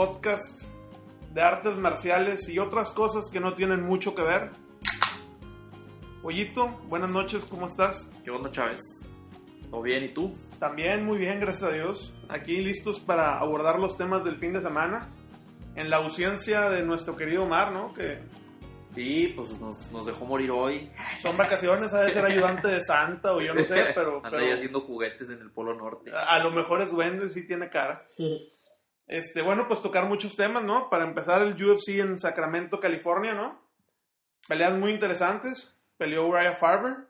podcast de artes marciales y otras cosas que no tienen mucho que ver. Pollito, buenas noches, ¿cómo estás? ¿Qué onda, Chávez? ¿Todo bien? ¿Y tú? También muy bien, gracias a Dios. Aquí listos para abordar los temas del fin de semana. En la ausencia de nuestro querido Mar, ¿no? Que Sí, pues nos, nos dejó morir hoy. son vacaciones, ha de ser ayudante de Santa o yo no sé, pero, Anda pero ahí haciendo juguetes en el Polo Norte. a lo mejor es duende y sí tiene cara. Este, bueno, pues tocar muchos temas, ¿no? Para empezar, el UFC en Sacramento, California, ¿no? Peleas muy interesantes. Peleó Uriah Farber.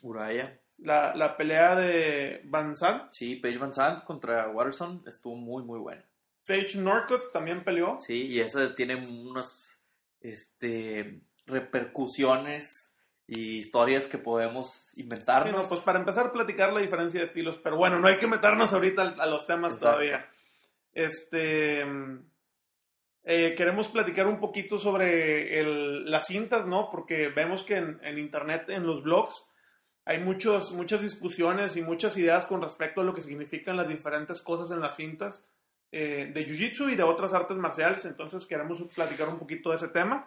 Uraya. La, la pelea de Van Sant. Sí, Paige Van Sant contra Watterson estuvo muy, muy buena. Sage Norcutt también peleó. Sí, y eso tiene unas este, repercusiones y historias que podemos Sí, inventarnos. no, pues para empezar a platicar la diferencia de estilos, pero bueno, no hay que meternos ahorita a los temas Exacto. todavía. Este, mm, eh, queremos platicar un poquito sobre el- las cintas, ¿no? Porque vemos que en, en internet, en los blogs, hay muchos, muchas discusiones y muchas ideas con respecto a lo que significan las diferentes cosas en las cintas eh, de Jiu-Jitsu y de otras artes marciales. Entonces queremos platicar un poquito de ese tema.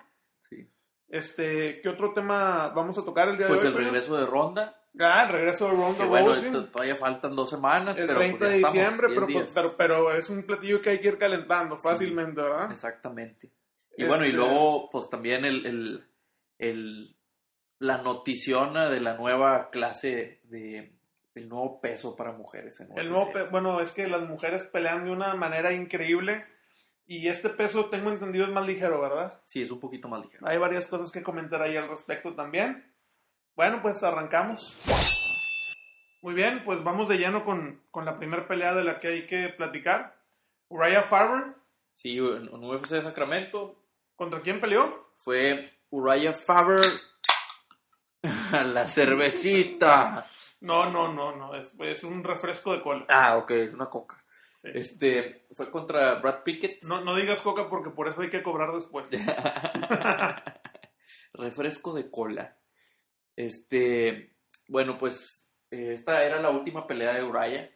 Sí. Este, ¿qué otro tema vamos a tocar el día Pues de el hoy? Toño? regreso de Ronda, Ah, el regreso de Ronda bueno, Rousey. todavía faltan dos semanas, El pero 30 pues de diciembre, 10 pero, días. pero, pero es un platillo que hay que ir calentando Sí. fácilmente, ¿verdad? Exactamente. Y bueno, y Este- luego, pues también el, el, el- la noticiona de la nueva clase de el nuevo peso para mujeres. En El nuevo, bueno, es que las mujeres pelean de una manera increíble y este peso, tengo entendido, es más ligero, ¿verdad? Sí, es un poquito más ligero. Hay varias cosas que comentar ahí al respecto también. Bueno, pues arrancamos. Muy bien, pues vamos de lleno con, con la primera pelea de la que hay que platicar. Uriah Farber, Sí, en, en UFC de Sacramento ¿contra quién peleó? fue Uriah Faber. la cervecita. No, no, no, no, es, es un refresco de cola. Ah, ok, es una coca. Sí. Este, fue contra Brad Pickett. No, no digas coca porque por eso hay que cobrar después. Refresco de cola. Este, bueno, pues eh, esta era la última pelea de Uriah.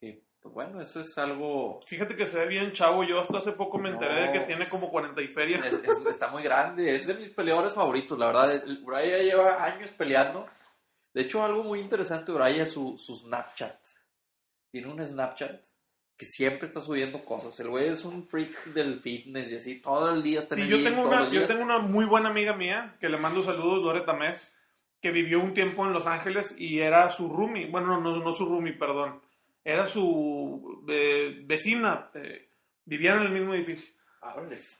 Que, pues bueno, eso es algo. Fíjate que se ve bien chavo. Yo hasta hace poco me enteré de que tiene como 40 y ferias. es- es- está muy grande. Es de mis peleadores favoritos, la verdad. Uriah lleva años peleando. De hecho, algo muy interesante de Uriah es su, su Snapchat. Tiene un Snapchat que siempre está subiendo cosas. El güey es un freak del fitness y así. Todo el día está en Sí, el yo gym, tengo, una, yo tengo una muy buena amiga mía que le mando saludos, Loreta Mes, que vivió un tiempo en Los Ángeles y era su roomie. Bueno, no, no su roomie, perdón. Era su eh, vecina. eh, vivían en el mismo edificio. Ah.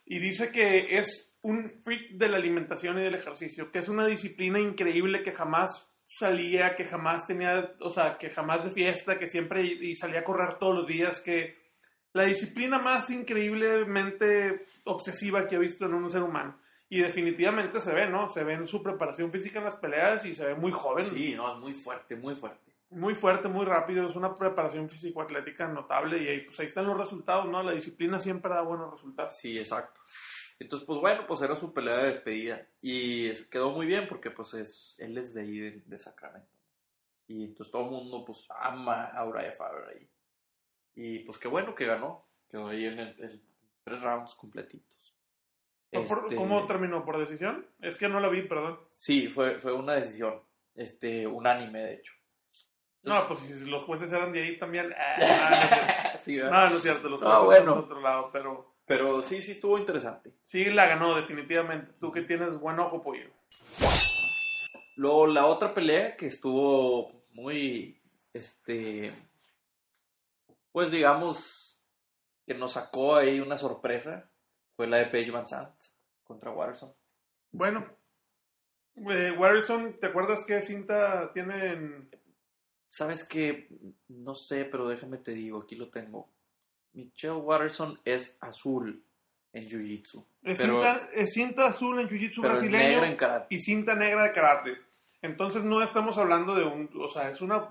Y dice que es un freak de la alimentación y del ejercicio, que es una disciplina increíble que jamás salía, que jamás tenía, o sea, que jamás de fiesta, que siempre y salía a correr todos los días, que la disciplina más increíblemente obsesiva que he visto en un ser humano. Y definitivamente se ve, ¿no? Se ve en su preparación física en las peleas y se ve muy joven, Sí, no, es muy fuerte, muy fuerte. muy fuerte, muy rápido, es una preparación físico-atlética notable y ahí, pues ahí están los resultados, ¿no? La disciplina siempre da buenos resultados. Sí, exacto. Entonces, pues bueno, pues era su pelea de despedida. Y quedó muy bien porque pues es, él es de ahí, de, de Sacramento. Y entonces todo el mundo pues ama a Uriah Faber ahí. Y pues qué bueno que ganó. Quedó ahí en el, el- tres rounds completitos. ¿Por- por- Este, ¿Cómo terminó? ¿Por decisión? Es que no la vi, perdón. Sí, fue, fue una decisión. Este, unánime, de hecho. No, pues si los jueces eran de ahí también. ah, sí, no, no, no es cierto, los jueces bueno. son de otro lado, pero Pero sí, sí estuvo interesante. sí la ganó definitivamente. Tú que tienes buen ojo, pollo. Luego la otra pelea que estuvo muy, este, pues digamos que nos sacó ahí una sorpresa fue la de Paige Van Sant contra Watterson. Bueno, eh, Warrison, ¿te acuerdas qué cinta tienen? ¿Sabes qué? No sé, pero déjame te digo, aquí lo tengo. Michelle Watterson es azul en Jiu-Jitsu. Es, Pero- cinta, es cinta azul en Jiu-Jitsu brasileño negra en karate. y cinta negra de karate. Entonces no estamos hablando de un, o sea, es una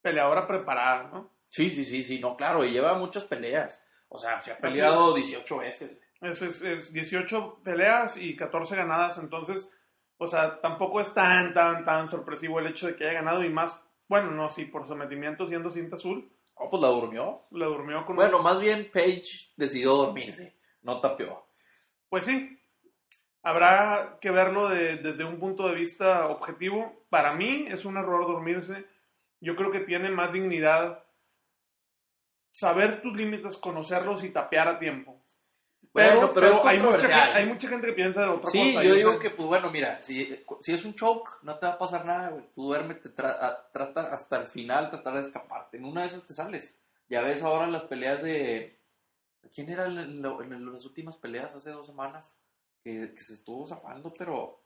peleadora preparada, ¿no? Sí, sí, sí, sí, no, claro, y lleva muchas peleas. O sea, se ha peleado 18 veces. Es, es, es 18 peleas y 14 ganadas, entonces, o sea, tampoco es tan, tan, tan sorpresivo el hecho de que haya ganado y más, bueno, no, sí, por sometimiento siendo cinta azul. Oh, pues la durmió. La durmió con... Bueno, más bien Paige decidió dormirse, no tapeó. Pues sí, habrá que verlo de- desde un punto de vista objetivo. Para mí es un error dormirse. Yo creo que tiene más dignidad saber tus límites, conocerlos y tapear a tiempo. Bueno, pero, es hay, mucha gente, hay mucha gente que piensa de otra Sí, cosa. yo y digo que, pues bueno, mira, si, si es un choke, no te va a pasar nada, güey. Tú duérmete, tra- trata hasta el final, tratar de escaparte. En una de esas te sales. Ya ves ahora las peleas de... ¿Quién era en las últimas peleas hace dos semanas? Que, que se estuvo zafando, pero...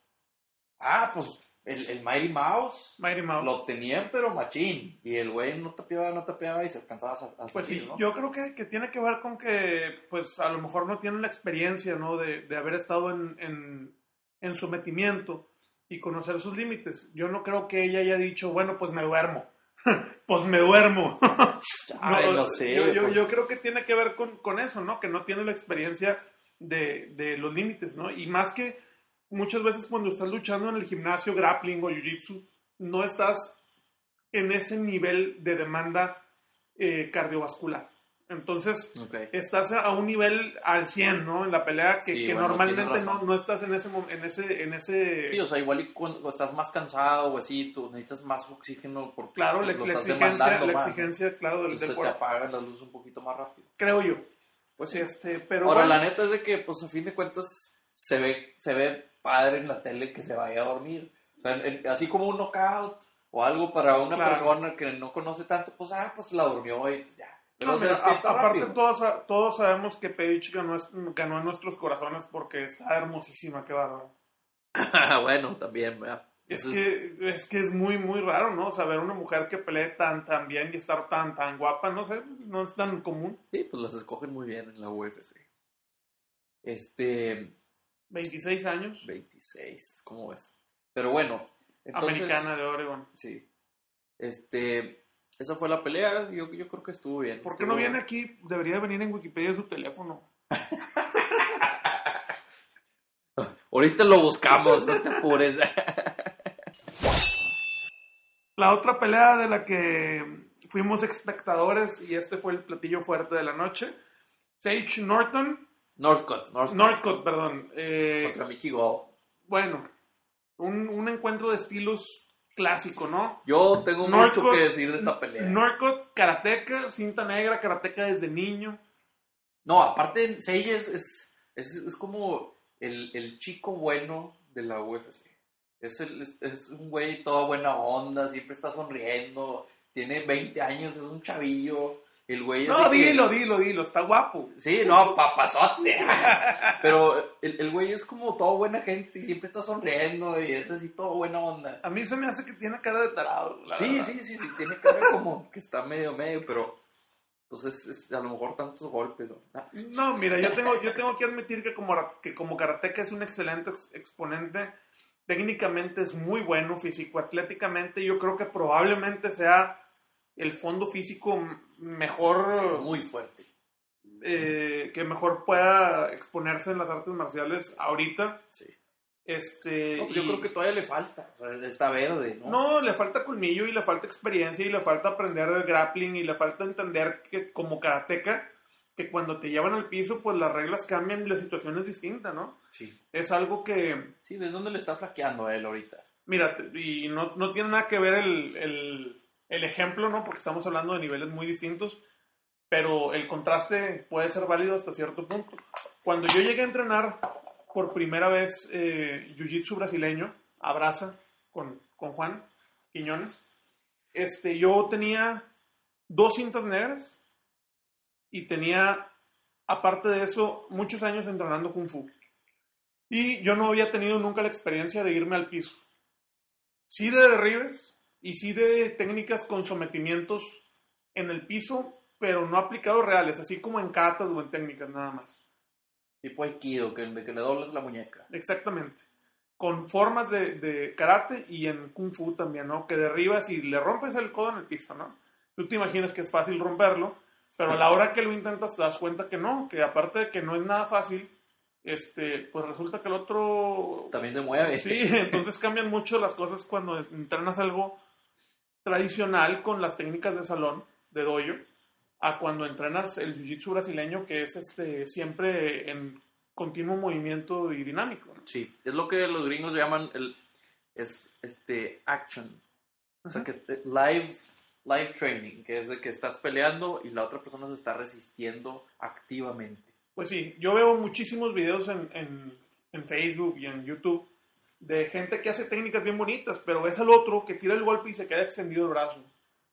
Ah, pues el, el Mighty Mouse Mighty Mouse. lo tenían, pero machín. Y el güey no tapeaba, no tapeaba y se alcanzaba a, a Pues salir, sí, ¿no? yo creo que, que tiene que ver con que, pues a lo mejor no tienen la experiencia, ¿no? De, de haber estado en, en, en sometimiento y conocer sus límites. Yo no creo que ella haya dicho, bueno, pues me duermo. pues me duermo. Ay, no, sé. Yo, yo- pues, yo creo que tiene que ver con, con eso, ¿no? Que no tiene la experiencia de, de los límites, ¿no? Y más que muchas veces cuando estás luchando en el gimnasio, grappling o jiu-jitsu, no estás en ese nivel de demanda eh, cardiovascular. Entonces, ok. estás a un nivel al 100, ¿no? En la pelea que, Sí, que bueno, normalmente no, no estás en ese, en ese, en ese Sí, o sea, igual y cuando estás más cansado o así, tú necesitas más oxígeno porque claro, la, lo la estás exigencia, demandando la más, ¿no? exigencia, claro, del, Entonces del te apagan las luces un poquito más rápido. Creo yo. Pues sí. Este, pero Ahora, bueno, la neta es de que, pues a fin de cuentas, se ve, se ve padre en la tele que se vaya a dormir. O sea, en- así como un knockout o algo para una Claro. persona que no conoce tanto, pues, ah, pues la durmió y pues, ya. Pero no, mira, a- aparte todos, todos sabemos que Paige ganó, ganó en nuestros corazones porque está hermosísima, qué bárbaro. bueno, también, ¿verdad? Es que, es que es muy, muy raro, ¿no? Saber una mujer que pelee tan, tan bien y estar tan, tan guapa, no sé, no es tan común. Sí, pues las escogen muy bien en la UFC. Este, 26 años, 26, ¿cómo ves? Pero bueno, entonces... americana de Oregon. Sí. Este, esa fue la pelea, yo, yo creo que estuvo bien. ¿Por qué no viene aquí? Debería venir en Wikipedia su teléfono. Ahorita lo buscamos, no te apures. La otra pelea de la que fuimos espectadores, y este fue el platillo fuerte de la noche, Sage Norton, Northcott, Northcott. Northcott, perdón. eh, Contra Mickey Gall. bueno, un, un encuentro de estilos clásico, ¿no? Yo tengo Northcott- mucho que decir de esta pelea. Northcott, karateca, cinta negra, karateca desde niño. No, aparte, Sage es, es, es, es como el, el chico bueno de la UFC. Es, el- es, es un güey toda buena onda, siempre está sonriendo, tiene 20 años, es un chavillo. El güey No, que- dilo, dilo, dilo, está guapo. Sí, no, papazote. Pero el, el güey es como todo buena gente y siempre está sonriendo y es así todo buena onda. A mí se me hace que tiene cara de tarado. la Sí, sí, sí, sí, tiene cara como que está medio medio, pero pues es, es a lo mejor tantos golpes. ¿no? Ah, No, mira, yo tengo, yo tengo que admitir que como, que como karateca es un excelente ex- exponente. Técnicamente es muy bueno, físico-atléticamente. Yo creo que probablemente sea el fondo físico mejor, Muy fuerte. eh, que mejor pueda exponerse en las artes marciales ahorita. Sí. Este, No, yo y- creo que todavía le falta. O sea, está verde, ¿no? No, le falta colmillo y le falta experiencia y le falta aprender el grappling y le falta entender que como karateca, que cuando te llevan al piso, pues las reglas cambian y la situación es distinta, ¿no? Sí. Es algo que, Sí, ¿de dónde le está flaqueando a él ahorita? mira, y no, no tiene nada que ver el, el- el ejemplo, ¿no? Porque estamos hablando de niveles muy distintos, pero el contraste puede ser válido hasta cierto punto. Cuando yo llegué a entrenar por primera vez eh, Jiu-Jitsu brasileño, abraza con, con Juan Quiñones, este, yo tenía dos cintas negras y tenía, aparte de eso, muchos años entrenando Kung Fu. Y yo no había tenido nunca la experiencia de irme al piso. Sí de derribes y sí de técnicas con sometimientos en el piso, pero no aplicados reales, así como en catas o en técnicas nada más. Tipo Aikido, que, de que le doblas la muñeca. Exactamente. Con formas de, de karate y en kung fu también, ¿no? Que derribas y le rompes el codo en el piso, ¿no? Tú te imaginas que es fácil romperlo, pero a la hora que lo intentas te das cuenta que no, que aparte de que no es nada fácil, este, pues resulta que el otro... También se mueve. Sí, entonces cambian mucho las cosas cuando entrenas algo tradicional con las técnicas de salón, de dojo, a cuando entrenas el jiu-jitsu brasileño, que es este siempre en continuo movimiento y dinámico. ¿no? Sí, es lo que los gringos llaman el es este action. O sea, que este, live live training, que es de que estás peleando y la otra persona se está resistiendo activamente. Pues sí, yo veo muchísimos videos en, en, en Facebook y en YouTube de gente que hace técnicas bien bonitas, pero ves al otro que tira el golpe y se queda extendido el brazo.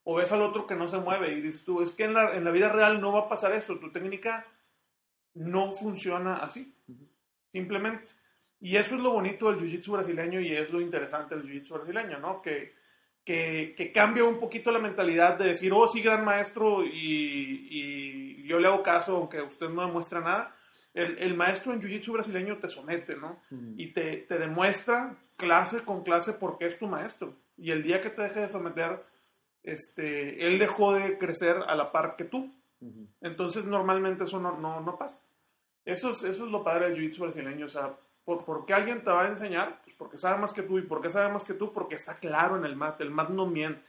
O ves al otro que no se mueve y dices tú, es que en la, en la vida real no va a pasar esto, tu técnica no funciona así, simplemente. Y eso es lo bonito del jiu-jitsu brasileño y es lo interesante del jiu-jitsu brasileño, ¿no? Que, que, que cambia un poquito la mentalidad de decir, oh, sí, gran maestro, y, y yo le hago caso aunque usted no demuestra nada. El, el maestro en jiu-jitsu brasileño te somete, ¿no? Y te, te demuestra clase con clase porque es tu maestro. Y el día que te deje de someter, este, él dejó de crecer a la par que tú. Entonces, normalmente eso no, no, no pasa. Eso es, eso es lo padre del jiu-jitsu brasileño. O sea, ¿por, por qué alguien te va a enseñar? Pues porque sabe más que tú. ¿Y por qué sabe más que tú? Porque está claro en el mat. El mat no miente.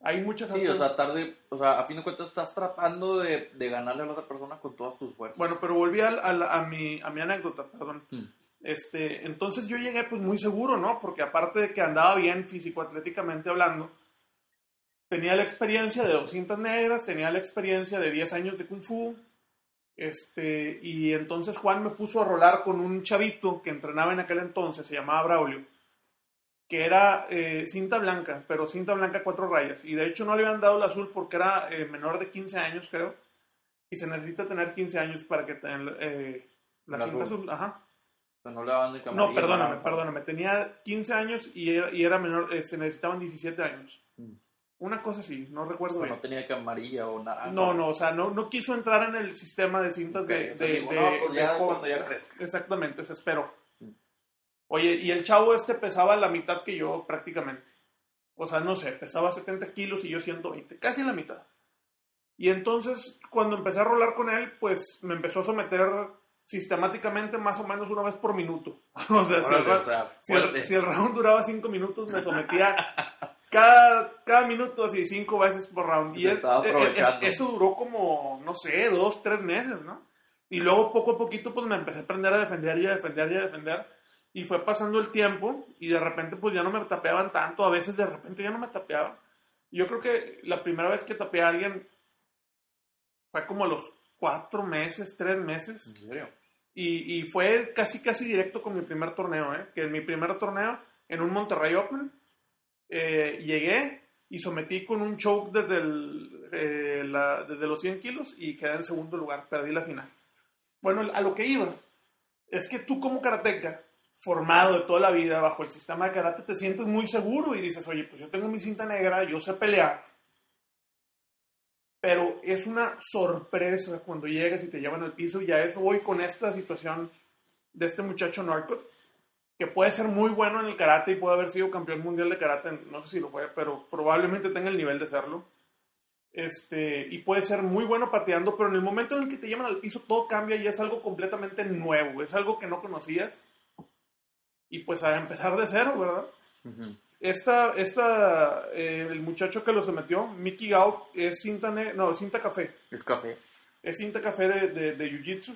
Hay muchas Sí, o artes- sea, tarde, o sea, a fin de cuentas estás tratando de, de ganarle a la otra persona con todas tus fuerzas. Bueno, pero volví al- al- a, mi, a mi anécdota, perdón. Mm. Este, entonces yo llegué pues muy seguro, ¿no? Porque aparte de que andaba bien físico-atléticamente hablando, tenía la experiencia de dos cintas negras, tenía la experiencia de 10 años de Kung Fu, este, y entonces Juan me puso a rolar con un chavito que entrenaba en aquel entonces, se llamaba Braulio, que era eh, cinta blanca, pero cinta blanca cuatro rayas, y de hecho no le habían dado el azul porque era eh, menor de 15 años, creo, y se necesita tener 15 años para que tengan eh, la cinta azul. azul, ajá. O sea, no le daban ni No, perdóname, perdóname. Tenía 15 años y era, y era menor, eh, se necesitaban 17 años. Mm. Una cosa así, no recuerdo bien. no tenía camarilla o nada. No, no, o sea, no, no quiso entrar en el sistema de cintas Ok, de, de- digo, de- no, pues de ya jo- cuando ya crezca. Exactamente, se esperó. Oye, y el chavo este pesaba la mitad que yo prácticamente. O sea, no sé, pesaba 70 kilos y yo 120, casi la mitad. Y entonces, cuando empecé a rolar con él, pues me empezó a someter sistemáticamente más o menos una vez por minuto. o sea, si el, Órale, ra- o sea, si el- fuerte. si el round duraba 5 minutos, me sometía cada, cada minuto así, 5 veces por round. Y Se es- es- aprovechando. es- eso duró como, no sé, 2, 3 meses, ¿no? Y luego poco a poquito pues me empecé a aprender a defender y a defender y a defender. Y fue pasando el tiempo y de repente pues ya no me tapeaban tanto. A veces de repente ya no me tapeaban. Yo creo que la primera vez que tapeé a alguien fue como a los cuatro meses, tres meses. ¿En serio? Y, y fue casi, casi directo con mi primer torneo, ¿eh? Que en mi primer torneo, en un Monterrey Open, eh, llegué y sometí con un choke desde, el, eh, la- desde los 100 kilos y quedé en segundo lugar, perdí la final. Bueno, a lo que iba, es que tú como karateca, formado de toda la vida bajo el sistema de karate, te sientes muy seguro y dices, oye, pues yo tengo mi cinta negra, yo sé pelear. Pero es una sorpresa cuando llegas y te llevan al piso y a eso voy con esta situación de este muchacho Norcott, que puede ser muy bueno en el karate y puede haber sido campeón mundial de karate, no sé si lo fue, pero probablemente tenga el nivel de serlo. Este, y puede ser muy bueno pateando, pero en el momento en el que te llevan al piso todo cambia y es algo completamente nuevo, es algo que no conocías. Y pues a empezar de cero, ¿verdad? Esta, esta, eh, el muchacho que lo sometió, Mickey Gao, es cinta, no, cinta café. Es café. Es cinta café de, de, de Jiu-Jitsu.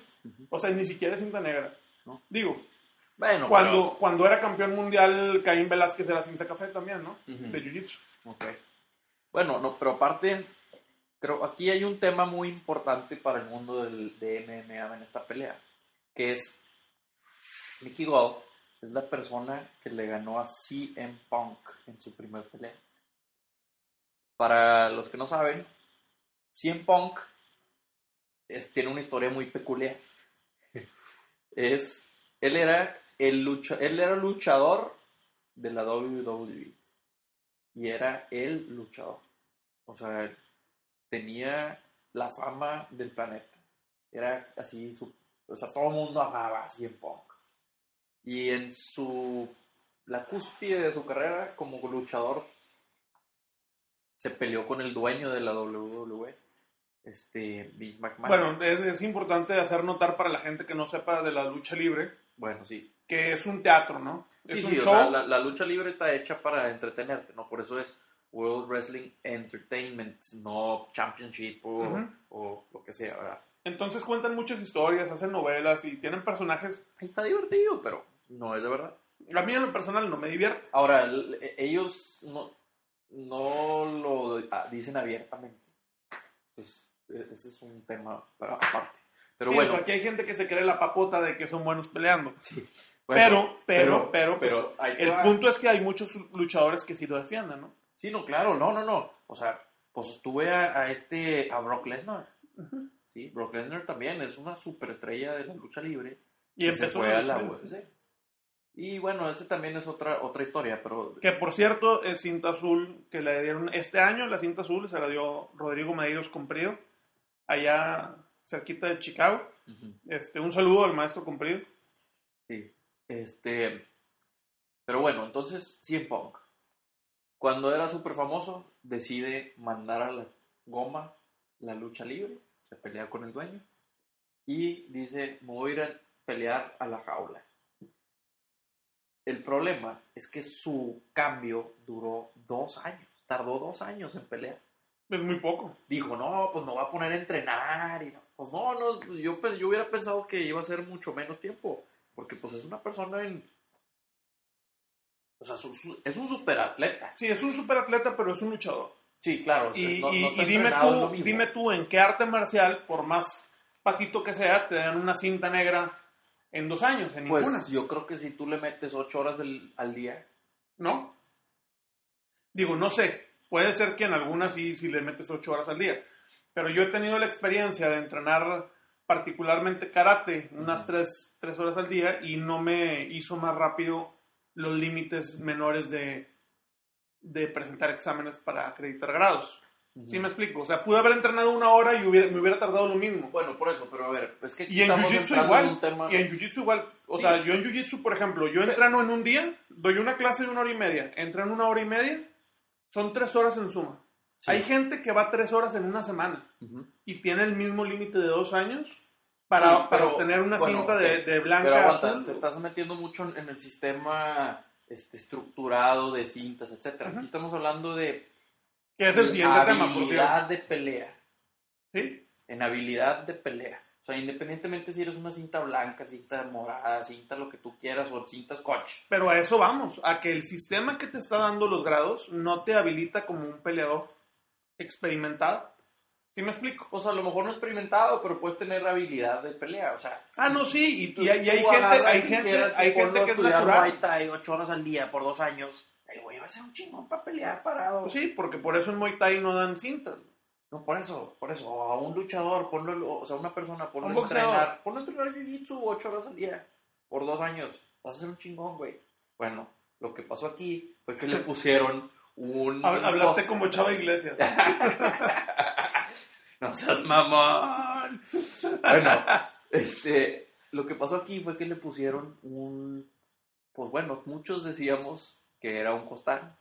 O sea, ni siquiera es cinta negra. No. Digo, Bueno, cuando, cuando era campeón mundial, Caín Velázquez era cinta café también, ¿no? De Jiu-Jitsu. ok. Bueno, no, pero aparte, creo aquí hay un tema muy importante para el mundo del, de MMA en esta pelea, que es Mickey Gall es la persona que le ganó a CM Punk en su primer pelea. Para los que no saben, CM Punk es- tiene una historia muy peculiar. Es, él era el lucha, él era luchador de la WWE y era el luchador. O sea, tenía la fama del planeta. Era así, su, o sea, todo el mundo amaba a CM Punk. Y en su, la cúspide de su carrera como luchador, se peleó con el dueño de la WWE, este, Vince McMahon. Bueno, es, es importante hacer notar para la gente que no sepa de la lucha libre bueno, sí. que es un teatro, ¿no? Sí, Es sí, un o show. sea, la, la lucha libre está hecha para entretenerte, ¿no? Por eso es World Wrestling Entertainment, no Championship o, Ujú. o lo que sea, ¿verdad? Entonces cuentan muchas historias, hacen novelas y tienen personajes. Está divertido, pero no es de verdad. A mí en lo personal no me divierte. Ahora, e- ellos no, no lo dicen abiertamente. Pues e- ese es un tema para- aparte. Pero Sí, bueno, o sea, aquí hay gente que se cree la papota de que son buenos peleando. sí. Bueno, pero, pero, pero, pues, pero te el punto es que hay muchos luchadores que sí lo defienden, ¿no? Sí, no, claro, no, no, no. O sea, pues tuve a, a este, a Brock Lesnar. Sí, Brock Lesnar también es una superestrella de la lucha libre. Y que se empezó fue a la. UFC. Y bueno, ese también es otra, otra historia, pero Que por cierto, es cinta azul que le dieron este año, la cinta azul se la dio Rodrigo Medeiros Comprido, allá cerquita de Chicago. Este, un saludo al maestro Comprido. sí. Este, pero bueno, entonces CM Punk, cuando era súper famoso, decide mandar a la goma la lucha libre, se pelea con el dueño y dice, me voy a ir a pelear a la jaula. El problema es que su cambio duró dos años, tardó dos años en pelear. Es muy poco. Dijo, no, pues me voy a poner a entrenar. Y no. Pues no, no, yo, yo hubiera pensado que iba a ser mucho menos tiempo, porque pues es una persona en... O sea, es un superatleta. Sí, es un superatleta, pero es un luchador. Sí, claro. Y, no- y- dime, tú, dime tú en qué arte marcial, por más patito que sea, te dan una cinta negra en dos años, en Pues ninguna. yo creo que si tú le metes ocho horas del- al día, ¿No? Digo, no sé. Puede ser que en algunas sí, sí le metes ocho horas al día. Pero yo he tenido la experiencia de entrenar particularmente karate unas tres, tres horas al día y no me hizo más rápido los límites menores de, de presentar exámenes para acreditar grados. ¿Sí me explico? O sea, pude haber entrenado una hora y hubiera- me hubiera tardado lo mismo. Bueno, por eso, pero a ver, es que aquí Y en Jiu-Jitsu igual. en un tema... Y en Jiu-Jitsu igual. O Sí. sea, yo en Jiu-Jitsu, por ejemplo, yo entreno en un día, doy una clase de una hora y media, entreno una hora y media, son tres horas en suma. Sí. Hay gente que va tres horas en una semana Ujú. y tiene el mismo límite de dos años para, Sí, pero, para obtener una bueno, cinta de, de blanca. Pero aguanta, te estás metiendo mucho en, el sistema este, estructurado de cintas, etcétera. Ujú. Aquí estamos hablando de Que es el siguiente tema, por cierto. habilidad de pelea. ¿Sí? En habilidad de pelea. O sea, independientemente si eres una cinta blanca, cinta morada, cinta lo que tú quieras o cinta scotch. Pero a eso vamos, a que el sistema que te está dando los grados no te habilita como un peleador experimentado. ¿Sí me explico? Pues a lo mejor no experimentado, pero puedes tener habilidad de pelea. O sea, Ah, no, sí, y, tú- y hay, y hay gente, hay gente, hay gente que es natural. Ocho horas al día por dos años. El güey va a ser un chingón para pelear parado. Pues sí, porque por eso en Muay Thai no dan cintas. No, por eso, por eso. A un luchador, ponlo, o sea, una persona, ponlo a entrenar. Ponlo a entrenar jiu-jitsu ocho horas al día. Por dos años. Vas a ser un chingón, güey. Bueno, lo que pasó aquí fue que le pusieron un... Hab- Hablaste como Chava Iglesias. no seas mamón. Bueno, este, lo que pasó aquí fue que le pusieron un, pues bueno, muchos decíamos que era un costal.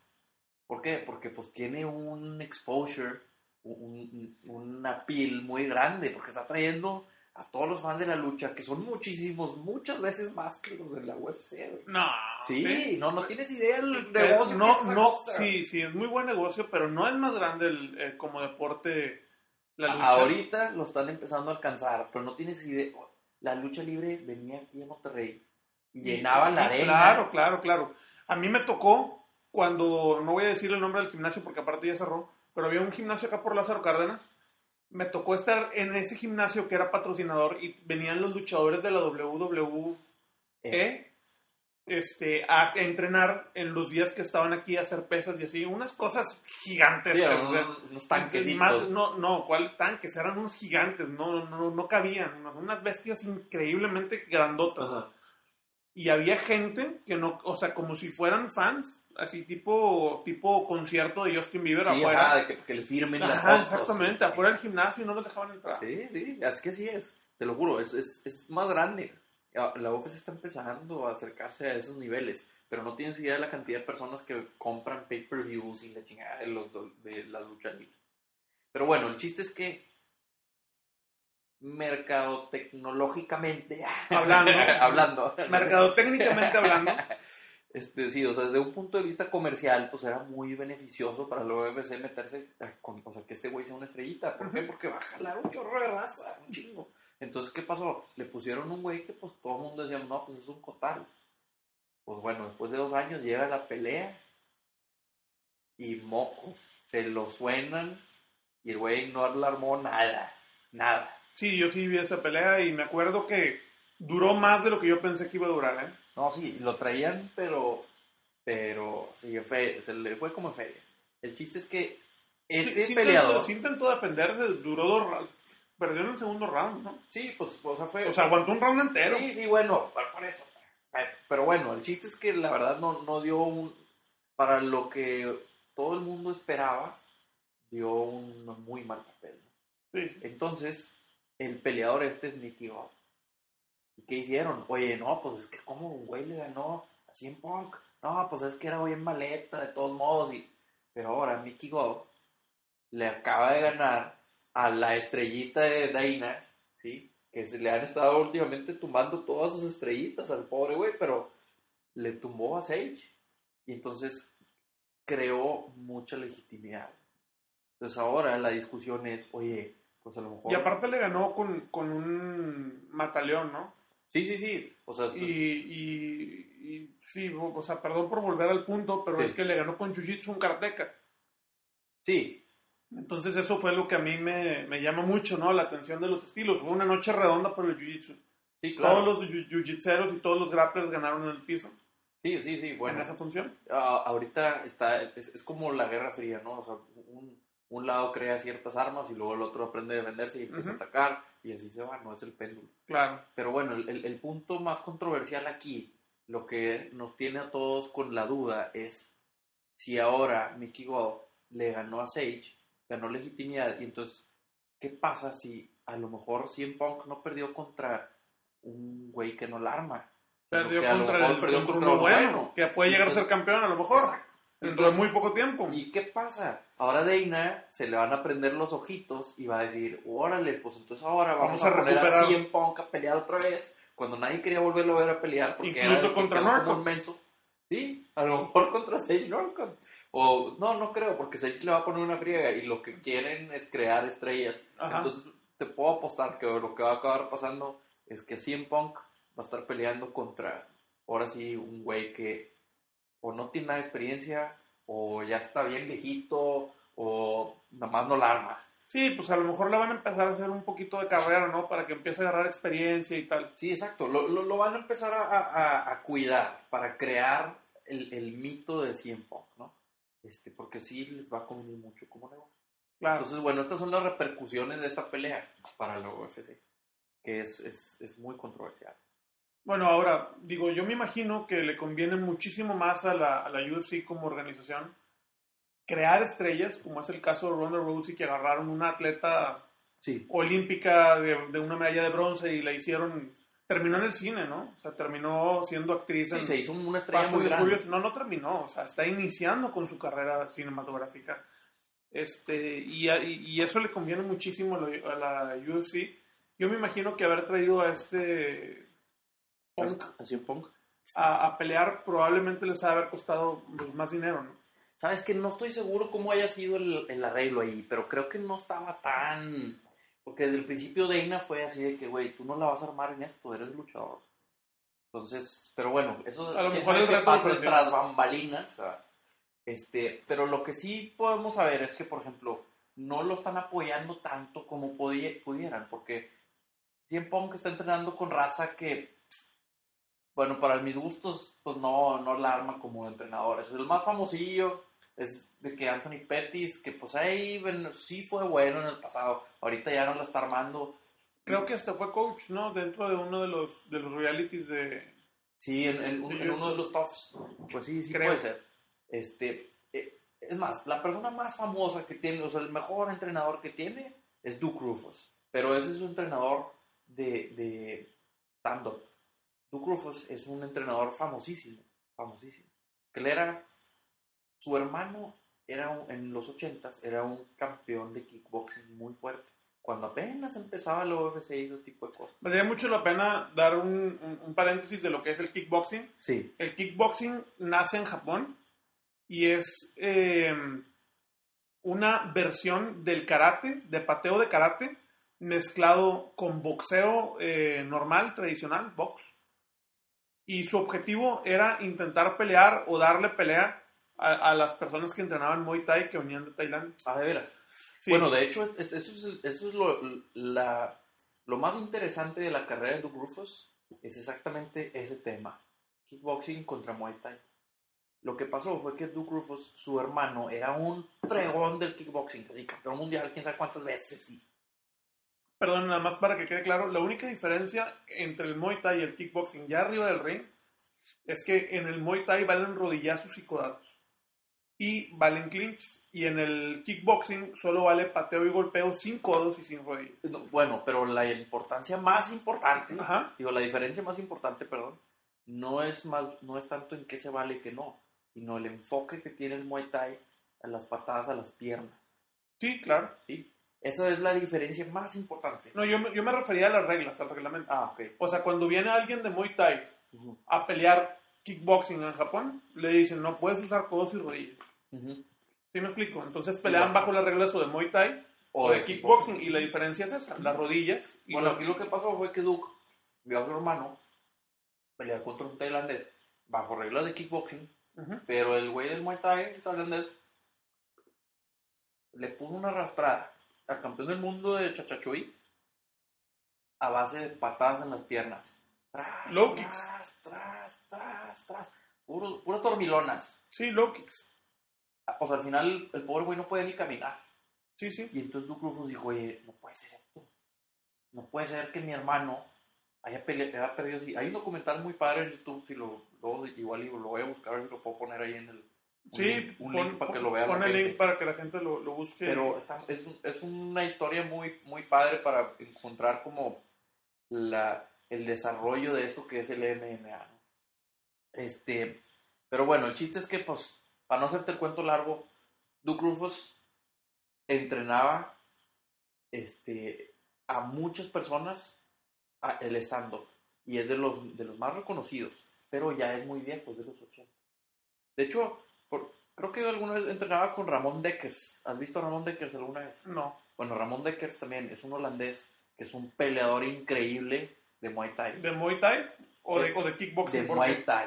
¿Por qué? Porque pues tiene un exposure, un, un- una piel muy grande, porque está trayendo a todos los fans de la lucha, que son muchísimos, muchas veces más que los de la UFC. güey. No. Sí, no, no tienes idea del negocio. no, no, cosa. sí, sí, es muy buen negocio, pero no es más grande el, eh, como deporte la lucha. Ahorita lo están empezando a alcanzar, pero no tienes idea. La lucha libre venía aquí a Monterrey y llenaba Sí, la arena. Claro, claro, claro. A mí me tocó cuando, no voy a decir el nombre del gimnasio porque aparte ya cerró, pero había un gimnasio acá por Lázaro Cárdenas. Me tocó estar en ese gimnasio que era patrocinador y venían los luchadores de la WWE Eh, este, a entrenar en los días que estaban aquí a hacer pesas y así, unas cosas gigantes. sí, eran o sea, unos, unos tanquecitos. más, no, no, ¿cuál tanques? Eran unos gigantes, no, no, no cabían, unas, unas bestias increíblemente grandotas. Ajá. Y había gente que no, o sea, como si fueran fans, así tipo, tipo concierto de Justin Bieber Sí, afuera. ajá, que, que les firmen las Ajá, fotos. exactamente, afuera del gimnasio y no los dejaban entrar. Sí, sí, es que sí es. Te lo juro, es, es, es más grande. Ah, La UFC está empezando a acercarse a esos niveles, pero no tienes idea de la cantidad de personas que compran pay-per-views y la chingada de, los, de la lucha libre. Pero bueno, el chiste es que mercadotecnológicamente Hablando. hablando Mercadotécnicamente hablando, Este, sí, o sea, desde un punto de vista comercial, pues era muy beneficioso para la UFC meterse, con, o sea, que este güey sea una estrellita. ¿Por qué? Porque va a jalar un chorro de raza, un chingo. Entonces, ¿qué pasó? Le pusieron un güey que, pues, todo el mundo decía, no, pues es un costal. Pues bueno, después de dos años llega la pelea y mocos, se lo suenan y el güey no le armó nada, nada. Sí, yo sí vi esa pelea y me acuerdo que duró más de lo que yo pensé que iba a durar, ¿eh? No, sí, lo traían, pero, pero sí, fue, se le fue como en feria. El chiste es que ese Sí, sí peleador... Intentó, sí intentó defenderse, duró dos rounds. Perdió en el segundo round, ¿no? Sí, pues, o sea, fue... O sea, aguantó un round entero. Sí, sí, bueno, por por eso. Pero bueno, el chiste es que la verdad no, no dio un... Para lo que todo el mundo esperaba, dio un muy mal papel. ¿no? Sí, sí. Entonces, el peleador este es Mickey Gall. ¿Y qué hicieron? Oye, no, pues es que como un güey le ganó a Cien Punk. No, pues es que era bien maleta, de todos modos. Y... Pero ahora Mickey Gall le acaba de ganar a la estrellita de Dana, ¿sí? Que se le han estado últimamente tumbando todas sus estrellitas al pobre güey, pero le tumbó a Sage. Y entonces creó mucha legitimidad. Entonces ahora la discusión es, oye, pues a lo mejor... Y aparte le ganó con, con un mataleón, ¿no? Sí, sí, sí. O sea, pues, Y, y, y sí, o sea, perdón por volver al punto, pero Sí. es que le ganó con Jiu-Jitsu un karateca. sí, Entonces eso fue lo que a mí me, me llama mucho, ¿no? La atención de los estilos. Fue una noche redonda por el Jiu-Jitsu. sí, claro. Todos los jiu- jiu-jitseros y todos los grapplers ganaron en el piso Sí, sí, sí. Bueno, en esa función. a- ahorita está, es, es como la Guerra Fría, ¿no? O sea, un, un lado crea ciertas armas y luego el otro aprende a defenderse y empieza a atacar y así se va, no es el péndulo. Claro. Pero bueno, el, el- punto más controversial aquí, lo que nos tiene a todos con la duda es si ahora Mickey Gall le ganó a Sage, ganó legitimidad, y entonces, ¿qué pasa si a lo mejor CM Punk no perdió contra un güey que no la arma? Perdió contra, el, perdió contra uno bueno, bueno. que puede llegar a ser campeón a lo mejor. Exacto. Dentro de muy poco tiempo. ¿Y qué pasa? Ahora Dana se le van a prender los ojitos y va a decir, órale, pues entonces ahora vamos, Vamos a, a poner recuperar. a CM Punk a pelear otra vez, cuando nadie quería volverlo a ver a pelear porque Incluso era el que contra Norton. un menso. Sí, a lo mejor contra Sage Norton. O no, no creo, porque Sage le va a poner una friega y lo que quieren es crear estrellas. Ajá. Entonces te puedo apostar que lo que va a acabar pasando es que CM Punk va a estar peleando contra, ahora sí, un güey que o no tiene nada de experiencia, o ya está bien viejito, o nada más no la arma. Sí, pues a lo mejor le van a empezar a hacer un poquito de carrera, ¿no? Para que empiece a agarrar experiencia y tal. Sí, exacto. Lo, lo, lo van a empezar a, a- a cuidar para crear el, el mito de Punk, ¿no? Este, porque sí les va a convenir mucho como negocio. Claro. Entonces, bueno, estas son las repercusiones de esta pelea para la UFC, que es, es, es muy controversial. Bueno, ahora, digo, yo me imagino que le conviene muchísimo más a la, a la UFC como organización crear estrellas, como es el caso de Ronda Rousey, que agarraron una atleta Sí. olímpica de, de una medalla de bronce y la hicieron, terminó en el cine, ¿no? O sea, terminó siendo actriz Sí, en se hizo una estrella muy grande. No, no terminó, o sea, está iniciando con su carrera cinematográfica. Este, y- y eso le conviene muchísimo a la, a la UFC. Yo me imagino que haber traído a este Punk CM Punk. a, a pelear probablemente les ha de haber costado pues, más dinero, ¿no? Sabes que no estoy seguro cómo haya sido el, el arreglo ahí, pero creo que no estaba tan... Porque desde el principio Dana fue así de que, güey, tú no la vas a armar en esto, eres luchador. Entonces, pero bueno, eso A lo mejor el qué reto pasa lo tras bambalinas. Este, pero lo que sí podemos saber es que, por ejemplo, no lo están apoyando tanto como pudieran, porque CM Punk está entrenando con raza que, bueno, para mis gustos, pues no, no la arma como entrenador. Es el más famosillo, es de que Anthony Pettis, que pues ahí bueno, sí fue bueno en el pasado, ahorita ya no la está armando. Creo que hasta fue coach, ¿no? Dentro de uno de los, de los realities de... Sí, en, en un- en uno de los tops. Pues sí, sí Creo. puede ser. Este, eh, es más, la persona más famosa que tiene, o sea, el mejor entrenador que tiene es Duke Rufus. Pero ese es un entrenador de, de stand-up. Duke Rufus es un entrenador famosísimo, famosísimo. Que él era, su hermano era un- en los ochentas, era un campeón de kickboxing muy fuerte. cuando apenas empezaba la UFC y ese tipo de cosas. Valdría mucho la pena dar un, un- un paréntesis de lo que es el kickboxing. Sí. El kickboxing nace en Japón y es eh, una versión del karate, de pateo de karate, mezclado con boxeo eh, normal, tradicional, box. Y su objetivo era intentar pelear o darle pelea a, a las personas que entrenaban Muay Thai que venían de Tailandia. Ah, de veras. Sí. Bueno, de hecho, es- es- eso es, eso es lo, la, lo más interesante de la carrera de Doug Rufus, es exactamente ese tema. Kickboxing contra Muay Thai. Lo que pasó fue que Doug Rufus, su hermano, era un fregón del kickboxing, así campeón mundial, quién sabe cuántas veces, y Perdón, nada más para que quede claro, la única diferencia entre el Muay Thai y el kickboxing ya arriba del ring es que en el Muay Thai valen rodillazos y codazos y valen clinches y en el kickboxing solo vale pateo y golpeo sin codos y sin rodillas. No, Bueno, pero la importancia más importante, Ajá. digo, la diferencia más importante, perdón, no es, más, no es tanto en qué se vale y qué no, sino el enfoque que tiene el Muay Thai a las patadas a las piernas, Sí, claro. ¿sí? Eso es la diferencia más importante. No, yo yo me refería a las reglas, al reglamento. Ah, ok. O sea, cuando viene alguien de Muay Thai Ujú, a pelear kickboxing en Japón, le dicen no puedes usar codos y rodillas. ujú. ¿Sí me explico? Entonces pelean bajo las reglas o de Muay Thai o, O de kickboxing y la diferencia es esa, las rodillas. Y Bueno, aquí lo que pasó fue que Duke vio a su hermano pelear contra un tailandés bajo reglas de kickboxing, pero el güey del Muay Thai, el tailandés, le puso una arrastrada al campeón del mundo de Chachachuy a base de patadas en las piernas. Tras, Low tras, kicks. tras, tras, tras. Puro, puro tormilonas. Sí, low kicks. O sea, al final el pobre güey no podía ni caminar. Sí, sí. Y entonces Duke Rufus dijo, oye, no puede ser esto. No puede ser que mi hermano haya, haya perdido. Hay un documental muy padre en YouTube, si lo, luego igual lo voy a buscar, a ver si lo puedo poner ahí en el... un Sí, link- un pon- link para que lo vean. Pon la el gente. link para que la gente lo, lo busque. Pero está- es, es una historia muy, muy padre para encontrar como la, el desarrollo de esto que es el MMA. Este, pero bueno, el chiste es que, pues, para no hacerte el cuento largo, Duke Rufus entrenaba este, a muchas personas a- el stand-up y es de los, de los más reconocidos, pero ya es muy viejo, es de los 80. De hecho, por- creo que alguna vez entrenaba con Ramón Dekkers. ¿Has visto a Ramón Dekkers alguna vez? No. Bueno, Ramón Dekkers también es un holandés que es un peleador increíble de Muay Thai. ¿De Muay Thai o de, De- o de kickboxing? De ¿Por Muay? Thai.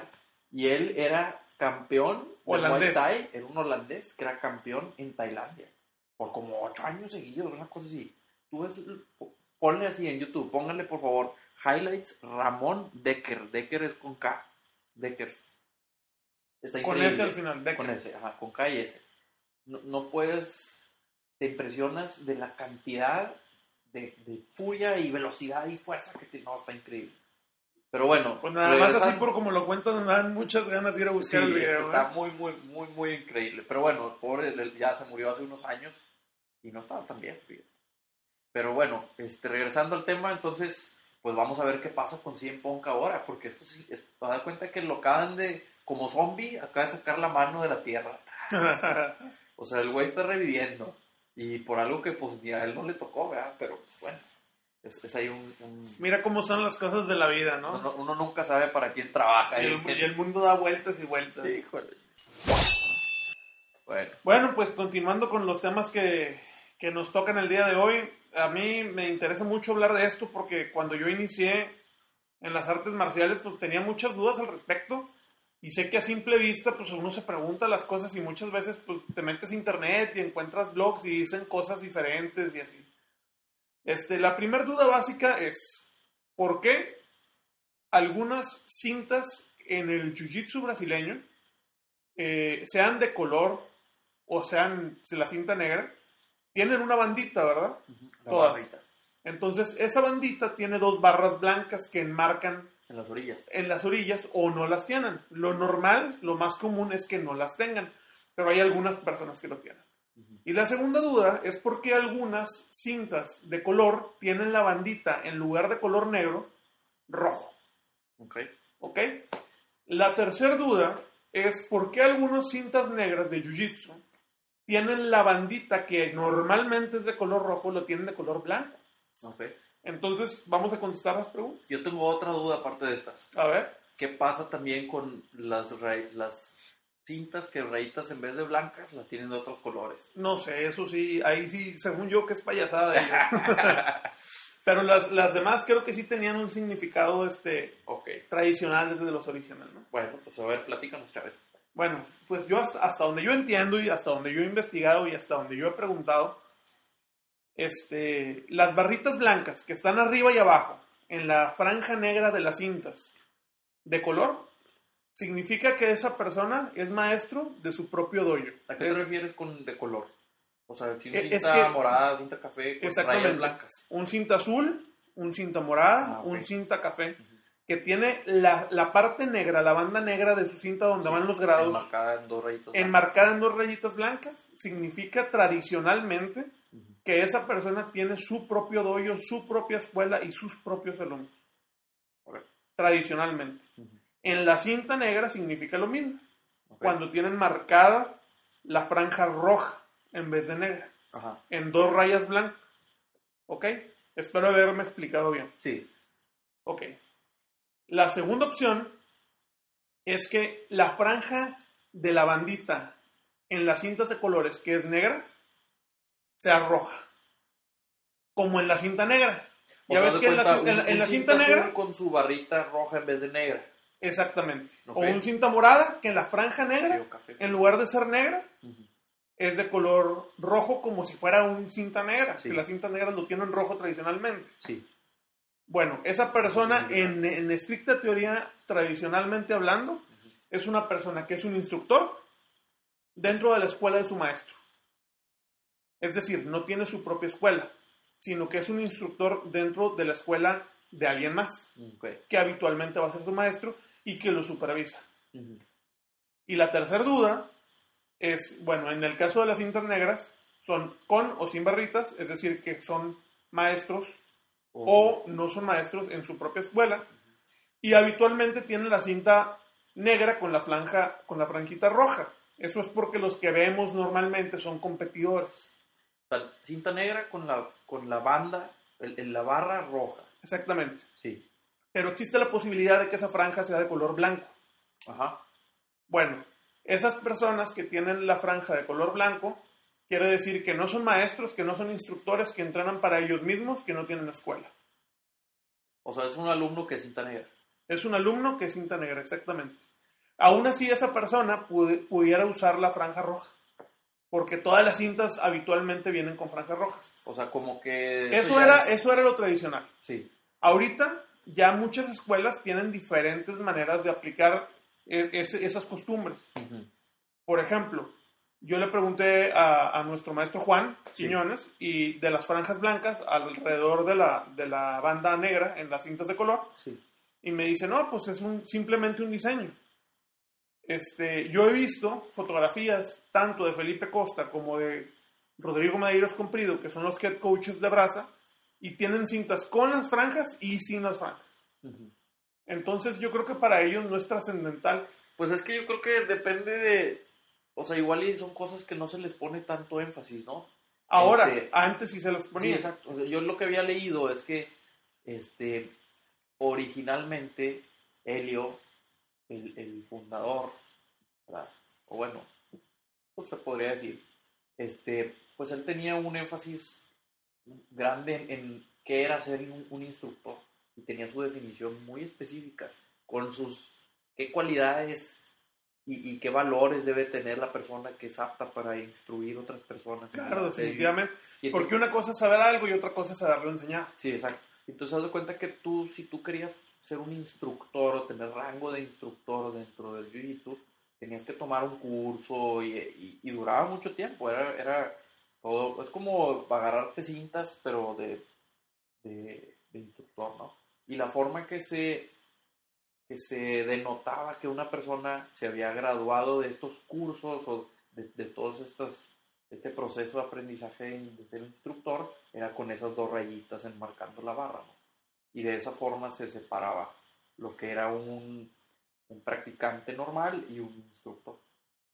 Y él era campeón de Muay Holandés. Thai, era un holandés que era campeón en Tailandia. Por como ocho años seguidos, una cosa así. Tú ves, ponle así en YouTube, pónganle por favor, highlights Ramón Decker. Decker es con K. Deckers. Está Con increíble. ese al final. De Con ese, ajá, con K y S. No, no puedes, te impresionas de la cantidad de, de furia y velocidad y fuerza que tiene. No, está increíble. Pero bueno, Pues nada más así regresando- por como lo cuentas, me dan muchas ganas de ir a Sí, buscar el es que video. está ¿eh? muy, muy, muy, muy increíble. Pero bueno, el pobre ya se murió hace unos años y no estaba tan bien. Pero bueno, este, regresando al tema, entonces, pues vamos a ver qué pasa con CM Punk ahora, porque esto sí, es, te das cuenta que lo acaban de, como zombie, acaba de sacar la mano de la tierra. O sea, el güey está reviviendo. Y por algo que pues ni a él no le tocó, ¿verdad? Pero pues, bueno, es, es ahí un... un- Mira cómo son las cosas de la vida, ¿no? uno, uno nunca sabe para quién trabaja. y, es el, que- y el mundo da vueltas y vueltas. Híjole. Bueno, Bueno, pues continuando con los temas que, que nos tocan el día de hoy, a mí me interesa mucho hablar de esto porque cuando yo inicié en las artes marciales, pues tenía muchas dudas al respecto y sé que a simple vista, pues uno se pregunta las cosas y muchas veces pues te metes a internet y encuentras blogs y dicen cosas diferentes y así. Este, la primera duda básica es, ¿por qué algunas cintas en el jiu-jitsu brasileño, eh, sean de color o sean de la cinta negra, tienen una bandita, ¿verdad? Todas. Entonces, esa bandita tiene dos barras blancas que enmarcan en las orillas. en las orillas o no las tienen. Lo normal, lo más común es que no las tengan, pero hay algunas personas que lo tienen. Y la segunda duda es por qué algunas cintas de color tienen la bandita en lugar de color negro, rojo. Ok. ¿Ok? La tercera duda es por qué algunas cintas negras de Jiu-Jitsu tienen la bandita que normalmente es de color rojo, lo tienen de color blanco. Ok. Entonces, vamos a contestar las preguntas. Yo tengo otra duda aparte de estas. A ver. ¿Qué pasa también con las, las cintas que rayitas en vez de blancas las tienen de otros colores? No sé, eso sí, ahí sí, según yo, que es payasada. Pero las, las demás creo que sí tenían un significado este, tradicional desde los orígenes, ¿no? Bueno, pues a ver, platícanos, Chávez. Bueno, pues yo hasta, hasta donde yo entiendo y hasta donde yo he investigado y hasta donde yo he preguntado, este, las barritas blancas que están arriba y abajo en la franja negra de las cintas de color, significa que esa persona es maestro de su propio dojo. ¿A qué te refieres con de color? O sea, si es cinta que- morada, cinta café, con rayas blancas. Un cinta azul, un cinta morada, Ah, un cinta café, que tiene la, la parte negra, la banda negra de su cinta donde van los grados Enmarcada en dos rayitas. blancas. enmarcada en dos rayitas blancas, significa tradicionalmente. Que esa persona tiene su propio dojo, su propia escuela y sus propios alumnos. Tradicionalmente. En la cinta negra significa lo mismo, cuando tienen marcada la franja roja en vez de negra, Ajá. en dos rayas blancas. ¿Ok? Espero haberme explicado bien. Sí. Ok. La segunda opción es que la franja de la bandita en las cintas de colores, que es negra, sea roja. Como en la cinta negra. Ya ves que en la, cuenta, cin- en la- un- en la un cinta negra, con su barrita roja en vez de negra. exactamente. O un cinta morada, que en la franja negra, café. en lugar de ser negra, es de color rojo como si fuera un cinta negra. Sí. Que las cintas negras lo tienen rojo tradicionalmente. Sí. Bueno, esa persona, Sí. en, en estricta teoría, tradicionalmente hablando, es una persona que es un instructor dentro de la escuela de su maestro. Es decir, no tiene su propia escuela, sino que es un instructor dentro de la escuela de alguien más, que habitualmente va a ser su maestro y que lo supervisa. Y la tercera duda es, bueno, en el caso de las cintas negras, son con o sin barritas, es decir, que son maestros o no son maestros en su propia escuela y habitualmente tienen la cinta negra con la franja con la franjita roja. Eso es porque los que vemos normalmente son competidores. Cinta negra con la, con la banda, el- en la barra roja. Exactamente. Sí. Pero existe la posibilidad de que esa franja sea de color blanco. Ajá. Bueno, esas personas que tienen la franja de color blanco quiere decir que no son maestros, que no son instructores, que entrenan para ellos mismos, que no tienen escuela. O sea, es un alumno que es cinta negra. Es un alumno que es cinta negra, exactamente. Aún así, esa persona pude- pudiera usar la franja roja, porque todas las cintas habitualmente vienen con franjas rojas. O sea, como que... Eso era, es- eso era lo tradicional. Sí. Ahorita ya muchas escuelas tienen diferentes maneras de aplicar e- ese- esas costumbres. Ujú. Por ejemplo, yo le pregunté a, a nuestro maestro Juan Sí. Quiñones y de las franjas blancas alrededor de la, de la banda negra en las cintas de color, Sí. y me dice, no, pues es un, simplemente un diseño. Este, yo he visto fotografías tanto de Felipe Costa como de Rodrigo Madeiros Comprido, que son los head coaches de Brasa, y tienen cintas con las franjas y sin las franjas. Entonces yo creo que para ellos no es trascendental. Pues es que yo creo que depende de... O sea, igual y son cosas que no se les pone tanto énfasis, ¿no? Ahora, Este, antes sí se los Sí, ponía. exacto. O sea, yo lo que había leído es que este, originalmente Helio, el, el fundador, ¿verdad? o bueno, pues se podría decir, este, pues él tenía un énfasis grande en, en qué era ser un, un instructor y tenía su definición muy específica con sus qué cualidades y, y qué valores debe tener la persona que es apta para instruir otras personas. Claro, definitivamente. Y entonces- Porque una cosa es saber algo y otra cosa es saberlo enseñar. Sí, exacto. Entonces, haz de cuenta que tú, si tú querías ser un instructor o tener rango de instructor dentro del Jiu-Jitsu, tenías que tomar un curso y, duraba mucho tiempo. Era, era todo, es como agarrarte cintas, pero de, de, de instructor, ¿no? Y la forma que se, que se denotaba que una persona se había graduado de estos cursos o de, de todos estos, este proceso de aprendizaje de ser instructor era con esas dos rayitas enmarcando la barra, ¿no? Y de esa forma se separaba lo que era un, un practicante normal y un instructor.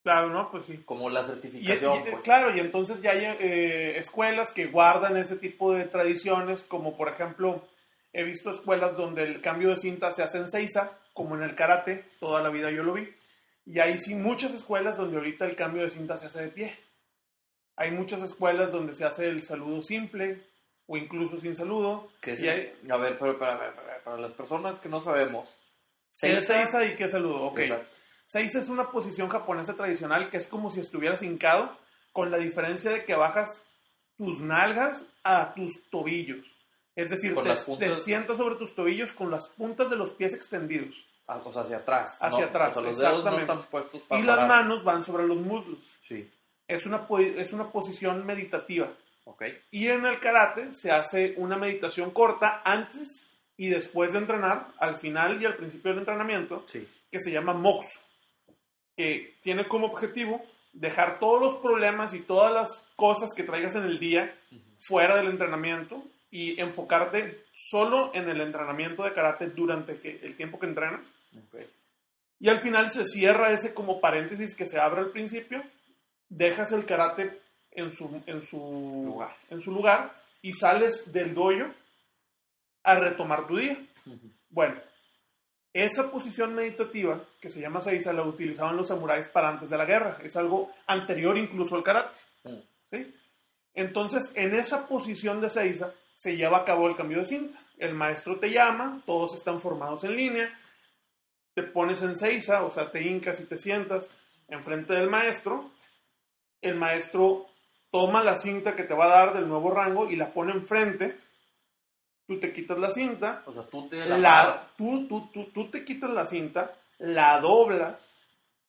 Claro, ¿no? Pues sí. Como la Y- certificación, y- pues. Claro, y entonces ya hay eh, escuelas que guardan ese tipo de tradiciones, como por ejemplo, he visto escuelas donde el cambio de cinta se hace en Seiza, como en el karate, toda la vida yo lo vi. Y hay sí muchas escuelas donde ahorita el cambio de cinta se hace de pie. Hay muchas escuelas donde se hace el saludo simple o incluso sin saludo. Que y sí hay- es- A ver, pero para, para, para- para las personas que no sabemos. ¿Qué es Seiza- y qué saludo? Ok. Exacto. Seiza es una posición japonesa tradicional que es como si estuvieras hincado, con la diferencia de que bajas tus nalgas a tus tobillos. Es decir, te, puntas- te sientas sobre tus tobillos con las puntas de los pies extendidos. Ah, O sea, hacia atrás. Hacia ¿no? atrás, O sea, los dedos no exactamente. están puestos para Y las manos van sobre los muslos. Sí. Es una, es una posición meditativa. Y en el karate se hace una meditación corta antes y después de entrenar, al final y al principio del entrenamiento, Sí. que se llama MOXO, que tiene como objetivo dejar todos los problemas y todas las cosas que traigas en el día fuera del entrenamiento y enfocarte solo en el entrenamiento de karate durante que- el tiempo que entrenas. Y al final se cierra ese como paréntesis que se abre al principio, dejas el karate en su, en su, Lugar. En su lugar y sales del dojo a retomar tu día. Bueno, esa posición meditativa que se llama Seiza la utilizaban los samuráis para antes de la guerra. Es algo anterior incluso al karate. Mm. ¿sí? Entonces, en esa posición de Seiza se lleva a cabo el cambio de cinta. El maestro te llama, todos están formados en línea, te pones en Seiza, o sea, te hincas y te sientas enfrente del maestro. El maestro toma la cinta que te va a dar del nuevo rango y la pone enfrente. Tú te quitas la cinta, O sea, tú te la, la, tú, tú, tú, tú te quitas la cinta, la doblas,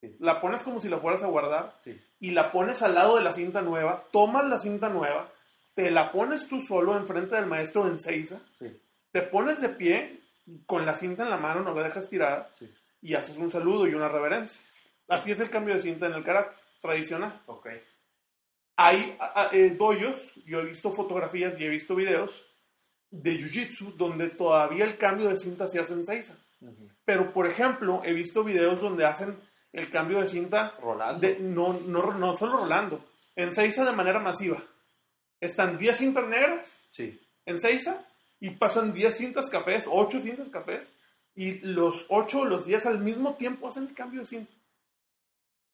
Sí. la pones como si la fueras a guardar Sí. y la pones al lado de la cinta nueva, tomas la cinta nueva, te la pones tú solo enfrente del maestro en Seiza, Sí. te pones de pie con la cinta en la mano, no la dejas tirada Sí. y haces un saludo y una reverencia. Así es el cambio de cinta en el karate tradicional. Ok. Hay eh, doyos, yo he visto fotografías y he visto videos de jiu-jitsu donde todavía el cambio de cinta se hace en Seiza. Ujú. Pero, por ejemplo, he visto videos donde hacen el cambio de cinta, Rolando. de, no, no, no solo rolando, en Seiza de manera masiva. Están 10 cintas negras Sí. en Seiza y pasan 10 cintas cafés, 8 cintas cafés, y los 8 o los 10 al mismo tiempo hacen el cambio de cinta.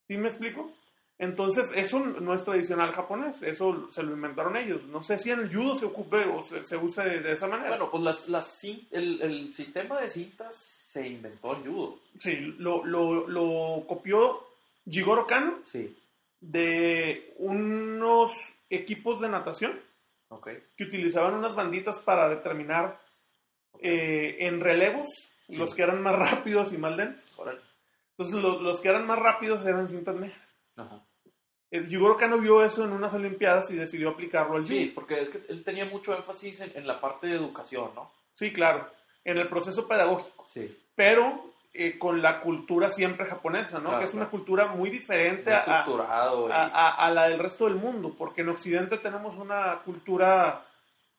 ¿Sí me explico? Entonces, eso no es tradicional japonés, eso se lo inventaron ellos. No sé si en el judo se ocupe o se, se use de, de esa manera. Bueno, pues las, las el, el sistema de cintas se inventó en judo. Sí, lo, lo, lo copió Jigoro Kano Sí. de unos equipos de natación que utilizaban unas banditas para determinar eh, en relevos Sí. los que eran más rápidos y más lentos. Entonces, lo- los que eran más rápidos eran cintas negras. Ajá. Jigoro Kano vio eso en unas Olimpiadas y decidió aplicarlo al judo. Sí, porque es que él tenía mucho énfasis en, en la parte de educación, ¿no? Sí, claro, en el proceso pedagógico. Sí. Pero eh, con la cultura siempre japonesa, ¿no? Claro, que es una cultura muy diferente Muy a, a- la del resto del mundo, porque en Occidente tenemos una cultura,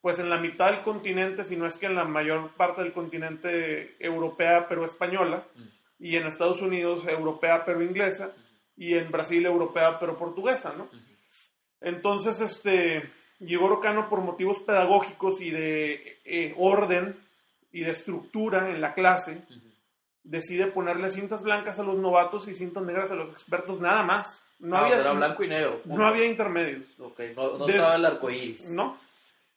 pues en la mitad del continente, si no es que en la mayor parte del continente europea pero española, Mm. y en Estados Unidos europea pero inglesa, y en Brasil europea pero portuguesa, ¿no? Entonces, este, Jigoro Kano por motivos pedagógicos y de eh, orden y de estructura en la clase, decide ponerle cintas blancas a los novatos y cintas negras a los expertos, nada más. No, Ah, había, era blanco y negro. no había intermedios. Ok, no, no Des- estaba el arco iris. ¿no?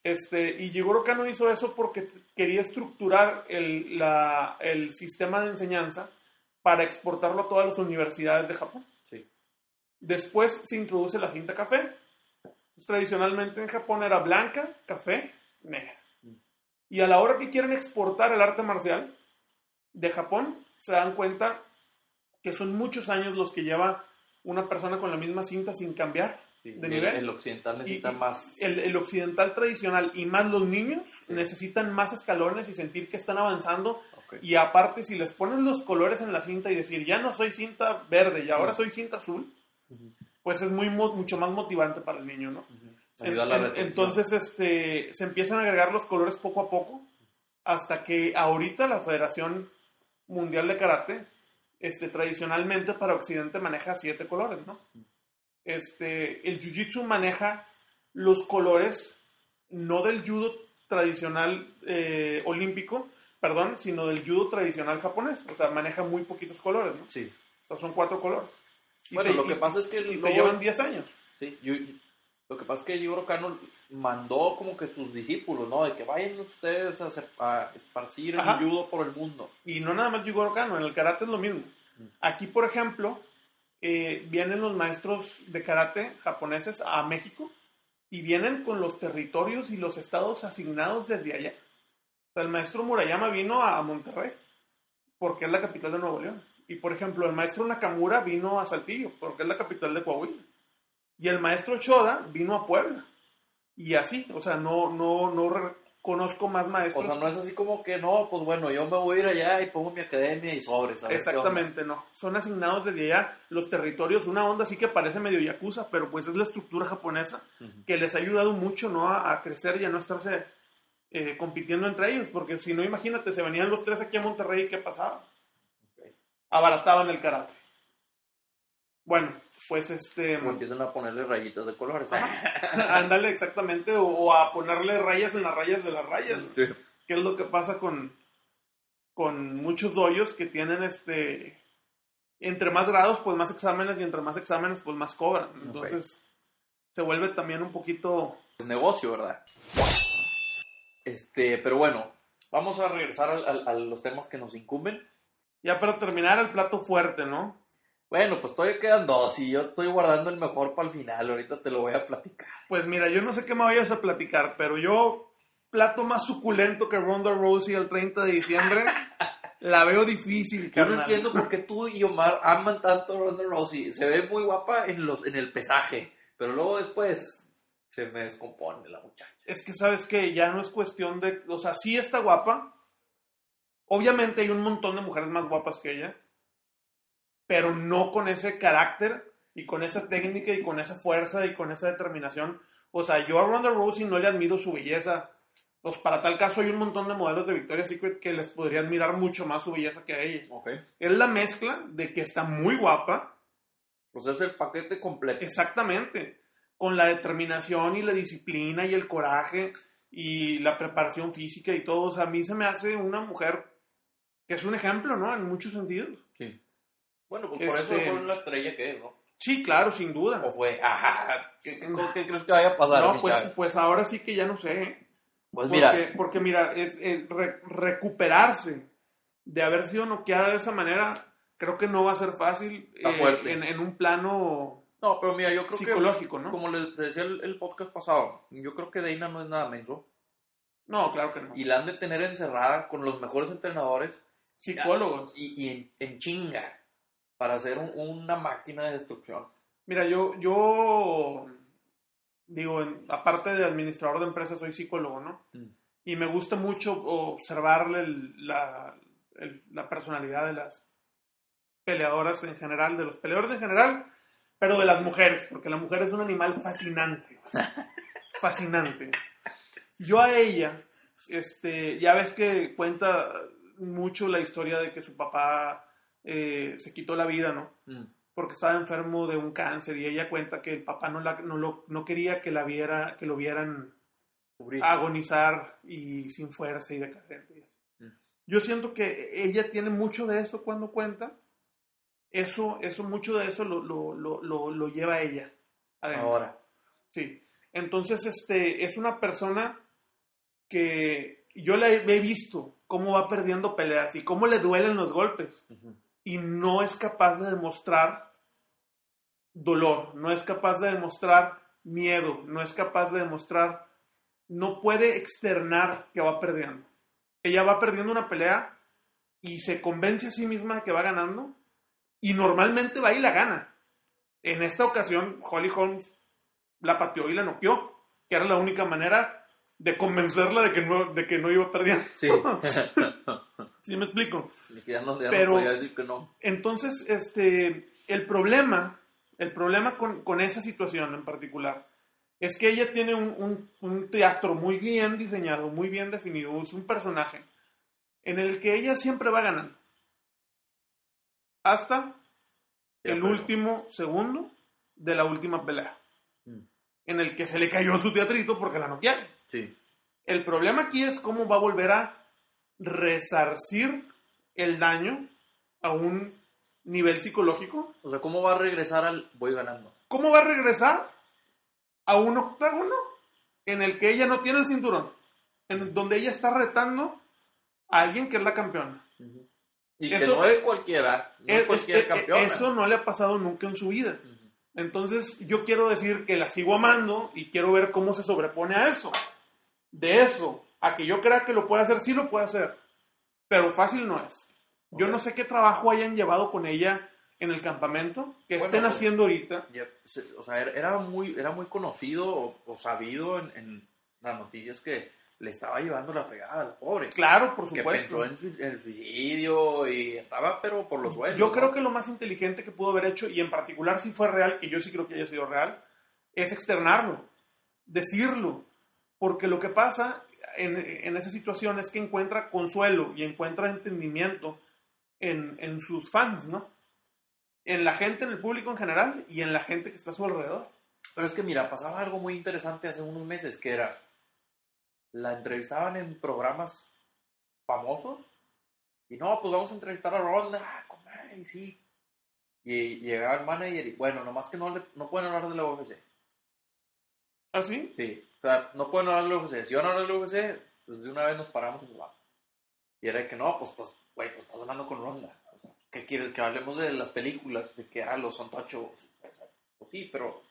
Este, y Jigoro Kano hizo eso porque quería estructurar el, la- el sistema de enseñanza para exportarlo a todas las universidades de Japón. Después se introduce la cinta café. Tradicionalmente en Japón era blanca, café, negra. Y a la hora que quieren exportar el arte marcial de Japón, se dan cuenta que son muchos años los que lleva una persona con la misma cinta sin cambiar. Sí, de el- nivel. El occidental necesita Y- más. El, el occidental tradicional y más los niños Sí. necesitan más escalones y sentir que están avanzando. Y aparte, si les pones los colores en la cinta y decir, ya no soy cinta verde y ahora Mm. soy cinta azul, Pues es muy mucho más motivante para el niño, ¿no? En- la en- entonces, este, se empiezan a agregar los colores poco a poco hasta que ahorita la Federación Mundial de Karate este, tradicionalmente para Occidente maneja siete colores, ¿no? Este, el Jiu-Jitsu maneja los colores no del judo tradicional eh, olímpico, perdón, sino del judo tradicional japonés. O sea, maneja muy poquitos colores, ¿no? Sí. O sea, son cuatro colores. Y Bueno, te- lo que y- pasa es que y te llevan 10 años. Sí, yo- lo que pasa es que Kano mandó como que sus discípulos, ¿no? De que vayan ustedes a, esparcir el judo por el mundo. Y no nada más Jigoro Kano, en el karate es lo mismo. Mm. Aquí, por ejemplo, eh, vienen los maestros de karate japoneses a México y vienen con los territorios y los estados asignados desde allá. O sea, el maestro Murayama vino a Monterrey porque es la capital de Nuevo León. Y, por ejemplo, el maestro Nakamura vino a Saltillo porque es la capital de Coahuila. Y el maestro Choda vino a Puebla. Y así, o sea, no, no, no conozco más maestros. O sea, no es así como que, no, pues bueno, yo me voy a ir allá y pongo mi academia y sobres. Exactamente, no. Son asignados desde allá los territorios, una onda así que parece medio yakuza, pero pues es la estructura japonesa que les ha ayudado mucho, ¿no? A, a crecer y a no estarse eh, compitiendo entre ellos, porque si no, imagínate, se venían los tres aquí a Monterrey y ¿qué pasaba? Abarataban el karate. Bueno, pues este... Como empiezan a ponerle rayitas de colores. ándale exactamente, o, o a ponerle rayas en las rayas de las rayas. que es lo que pasa con, con muchos doyos que tienen este entre más grados pues más exámenes y entre más exámenes pues más cobran entonces se vuelve también un poquito Es negocio, ¿verdad? Este, pero bueno, vamos a regresar a los temas que nos incumben. Ya para terminar el plato fuerte no Bueno, pues todavía quedan dos y yo estoy guardando el mejor para el final. Ahorita te lo voy a platicar. pues mira yo no sé qué me vayas a platicar pero yo plato más suculento que Ronda Rousey el 30 de diciembre la veo difícil Yo no entiendo por qué tú y Omar aman tanto a Ronda Rousey. Se ve muy guapa en, los, en el pesaje, pero luego después se me descompone la muchacha. es que sabes que ya no es cuestión de, o sea, sí está guapa. Obviamente hay un montón de mujeres más guapas que ella, pero no con ese carácter y con esa técnica y con esa fuerza y con esa determinación. O sea, yo a Ronda Rousey no le admiro su belleza. Pues para tal caso hay un montón de modelos de Victoria's Secret que les podría admirar mucho más su belleza que a ella. Ok. Es la mezcla de que está muy guapa, Pues es el paquete completo. Exactamente. Con la determinación y la disciplina y el coraje y la preparación física y todo. O sea, a mí se me hace una mujer que es un ejemplo, ¿no? En muchos sentidos. Sí. Bueno, pues por Este- eso fue la estrella que es, ¿no? Sí, claro, sin duda. O fue, ajá, ¿qué, qué- qué crees que vaya a pasar? No, pues, pues ahora sí que ya no sé. Pues Porque, mira, porque mira, es, es re- recuperarse de haber sido noqueada de esa manera, creo que no va a ser fácil eh, en, en un plano no, pero mira, yo creo psicológico, que, ¿no? como les decía el, el podcast pasado, yo creo que Dana no es nada menso. No, claro que no. Y la han de tener encerrada con los mejores entrenadores Psicólogos. y, y en, en chinga para hacer un- una máquina de destrucción. Mira, yo, yo digo, en- aparte de administrador de empresas, soy psicólogo, ¿no? Mm. Y me gusta mucho observarle el- la, el- la personalidad de las peleadoras en general, de los peleadores en general, pero de las mujeres, porque la mujer es un animal fascinante. fascinante. Yo a ella, este, ya ves que cuenta mucho la historia de que su papá eh, se quitó la vida, ¿no? Mm. porque estaba enfermo de un cáncer y ella cuenta que el papá no, la, no, lo, no quería que la viera, que lo vieran Cubrir. agonizar y sin fuerza y decadente. y así. Mm. Yo siento que ella tiene mucho de eso cuando cuenta. Eso, eso mucho de eso lo, lo, lo, lo, lo lleva a ella. adentro. Ahora. Sí. Entonces, este, es una persona que yo la he, he visto cómo va perdiendo peleas y cómo le duelen los golpes y no es capaz de demostrar dolor, no es capaz de demostrar miedo, no es capaz de demostrar, no puede externar que va perdiendo. Ella va perdiendo una pelea y se convence a sí misma de que va ganando y normalmente va y la gana. En esta ocasión, Holly Holmes la pateó y la noqueó, que era la única manera de convencerla de que no, de que no iba perdiendo. Sí. ¿Sí me explico? Que ya no, ya no Pero- podía decir que no. Entonces, este, el problema, el problema con, con esa situación en particular, es que ella tiene un, un- un teatro muy bien diseñado, muy bien definido, es un personaje en el que ella siempre va ganando. hasta el último segundo de la última pelea, Mm, en el que se le cayó su teatrito porque la noquearon. Sí. El problema aquí es cómo va a volver a resarcir el daño a un nivel psicológico. O sea, ¿cómo va a regresar al voy ganando? ¿Cómo va a regresar a un octágono en el que ella no tiene el cinturón? En donde ella está retando a alguien que es la campeona. Y que no es cualquiera, no Es- es cualquier es- campeona. eso no le ha pasado nunca en su vida. Entonces yo quiero decir que la sigo amando y quiero ver cómo se sobrepone a eso. De eso, a que yo crea que lo puede hacer, sí lo puede hacer. Pero fácil no es. Yo Ok. no sé qué trabajo hayan llevado con ella en el campamento, que Bueno, estén pues- haciendo ahorita. Ya, o sea, era- muy, era muy conocido o, o sabido en, en las noticias que le estaba llevando la fregada al pobre. Claro, por que supuesto. pensó en, el suicidio y estaba, pero por los suelos. Yo ¿no? creo que lo más inteligente que pudo haber hecho, y en particular si fue real, que yo sí creo que haya sido real, es externarlo, decirlo. Porque lo que pasa en, en esa situación es que encuentra consuelo y encuentra entendimiento en, en sus fans, ¿no? En la gente, en el público en general y en la gente que está a su alrededor. Pero es que mira, pasaba algo muy interesante hace unos meses, que era, la entrevistaban en programas famosos, y no, pues vamos a entrevistar a Ronda, ah, comadre, sí. Y llegaba el manager y, bueno, nomás que no, le, no pueden hablar de la UFC. ¿Así? Sí, o sea, no pueden hablar de la UFC. Si van a hablar de la UFC, pues de una vez nos paramos y nos vamos. Y era que no, pues, pues, güey, pues estás hablando con Ronda. O sea, ¿qué quieres? Que hablemos de las películas, de que, ah, los son tocho. O sea, pues sí, pero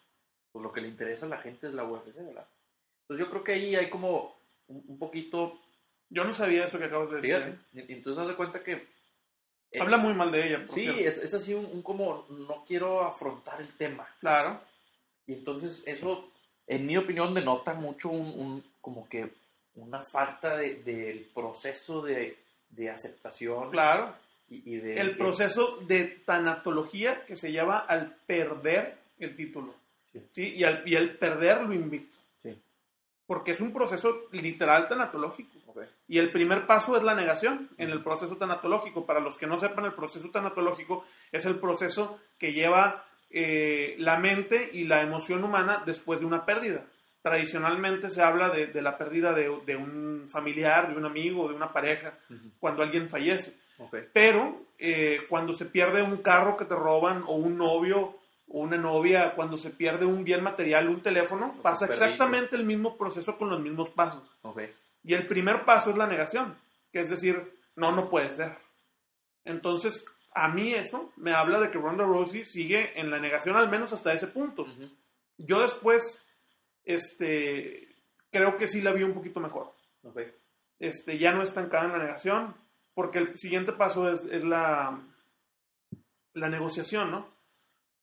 pues lo que le interesa a la gente es la UFC, ¿verdad? Entonces yo creo que ahí hay como un, un poquito, Yo no sabía eso que acabas de decir. fíjate, y entonces haz de cuenta que... eh, Habla muy mal de ella. Sí, es, es así un, un como, no quiero afrontar el tema. Claro. Y entonces eso, en mi opinión, denota mucho un, un- como que una falta de- del proceso de, de aceptación Claro. y, y de... el proceso de tanatología que se lleva al perder el título. Sí. ¿sí? Y, al, y al perder lo invicto. Sí. Porque es un proceso literal tanatológico. Ok. Y el primer paso es la negación en el proceso tanatológico. Para los que no sepan, el proceso tanatológico es el proceso que lleva eh, la mente y la emoción humana después de una pérdida. Tradicionalmente se habla de, de la pérdida de, de un familiar, de un amigo, de una pareja, cuando alguien fallece. Pero eh, cuando se pierde un carro que te roban o un novio o una novia, cuando se pierde un bien material, un teléfono, pasa exactamente el mismo proceso con los mismos pasos. Y el primer paso es la negación, que es decir, no, no puede ser. Entonces, a mí eso me habla de que Ronda Rousey sigue en la negación al menos hasta ese punto. Yo después, este, creo que sí la vi un poquito mejor este, ya no estancada en la negación, porque el siguiente paso es, es la, la negociación, ¿no?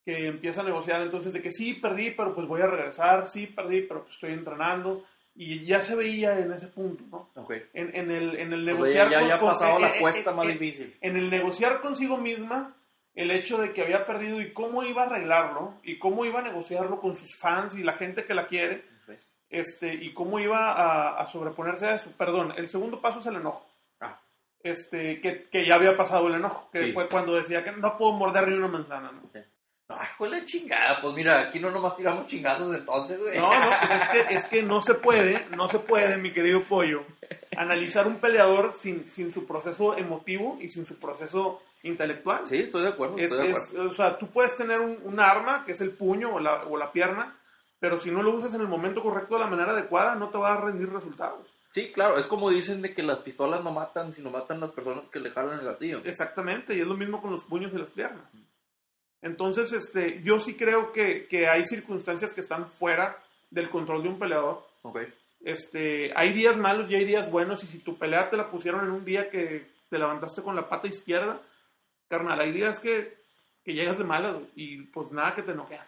Que empieza a negociar entonces de que sí, perdí, pero pues voy a regresar, sí, perdí, pero pues estoy entrenando, y ya se veía en ese punto, ¿no? Ok. En, en el, en el O sea, negociar ya, ya, con- pasado la eh, cuesta eh, más eh, difícil. en el negociar consigo misma el hecho de que había perdido y cómo iba a arreglarlo y cómo iba a negociarlo con sus fans y la gente que la quiere este, y cómo iba a, a sobreponerse a eso. Perdón, el segundo paso es el enojo. Ah. Este, que, que ya había pasado el enojo, que Sí. fue cuando decía que no puedo morder ni una manzana. ¿no? Fue la chingada. Pues mira, aquí no nomás tiramos chingazos entonces, güey. No, no, pues es que, es que no se puede, no se puede, mi querido pollo, analizar un peleador sin, sin su proceso emotivo y sin su proceso intelectual. Sí, estoy de acuerdo. Es, estoy de es- acuerdo. o sea, tú puedes tener un, un arma, que es el puño o la, o la pierna, pero si no lo usas en el momento correcto, de la manera adecuada, no te va a rendir resultados. Sí, claro, es como dicen de que las pistolas no matan, sino matan las personas que le jalan el gatillo. Exactamente, y es lo mismo con los puños y las piernas. Entonces, este, yo sí creo que, que hay circunstancias que están fuera del control de un peleador. Este, hay días malos y hay días buenos, y si tu pelea te la pusieron en un día que te levantaste con la pata izquierda, carnal, hay días que, que llegas de malas y pues nada que te enoquea.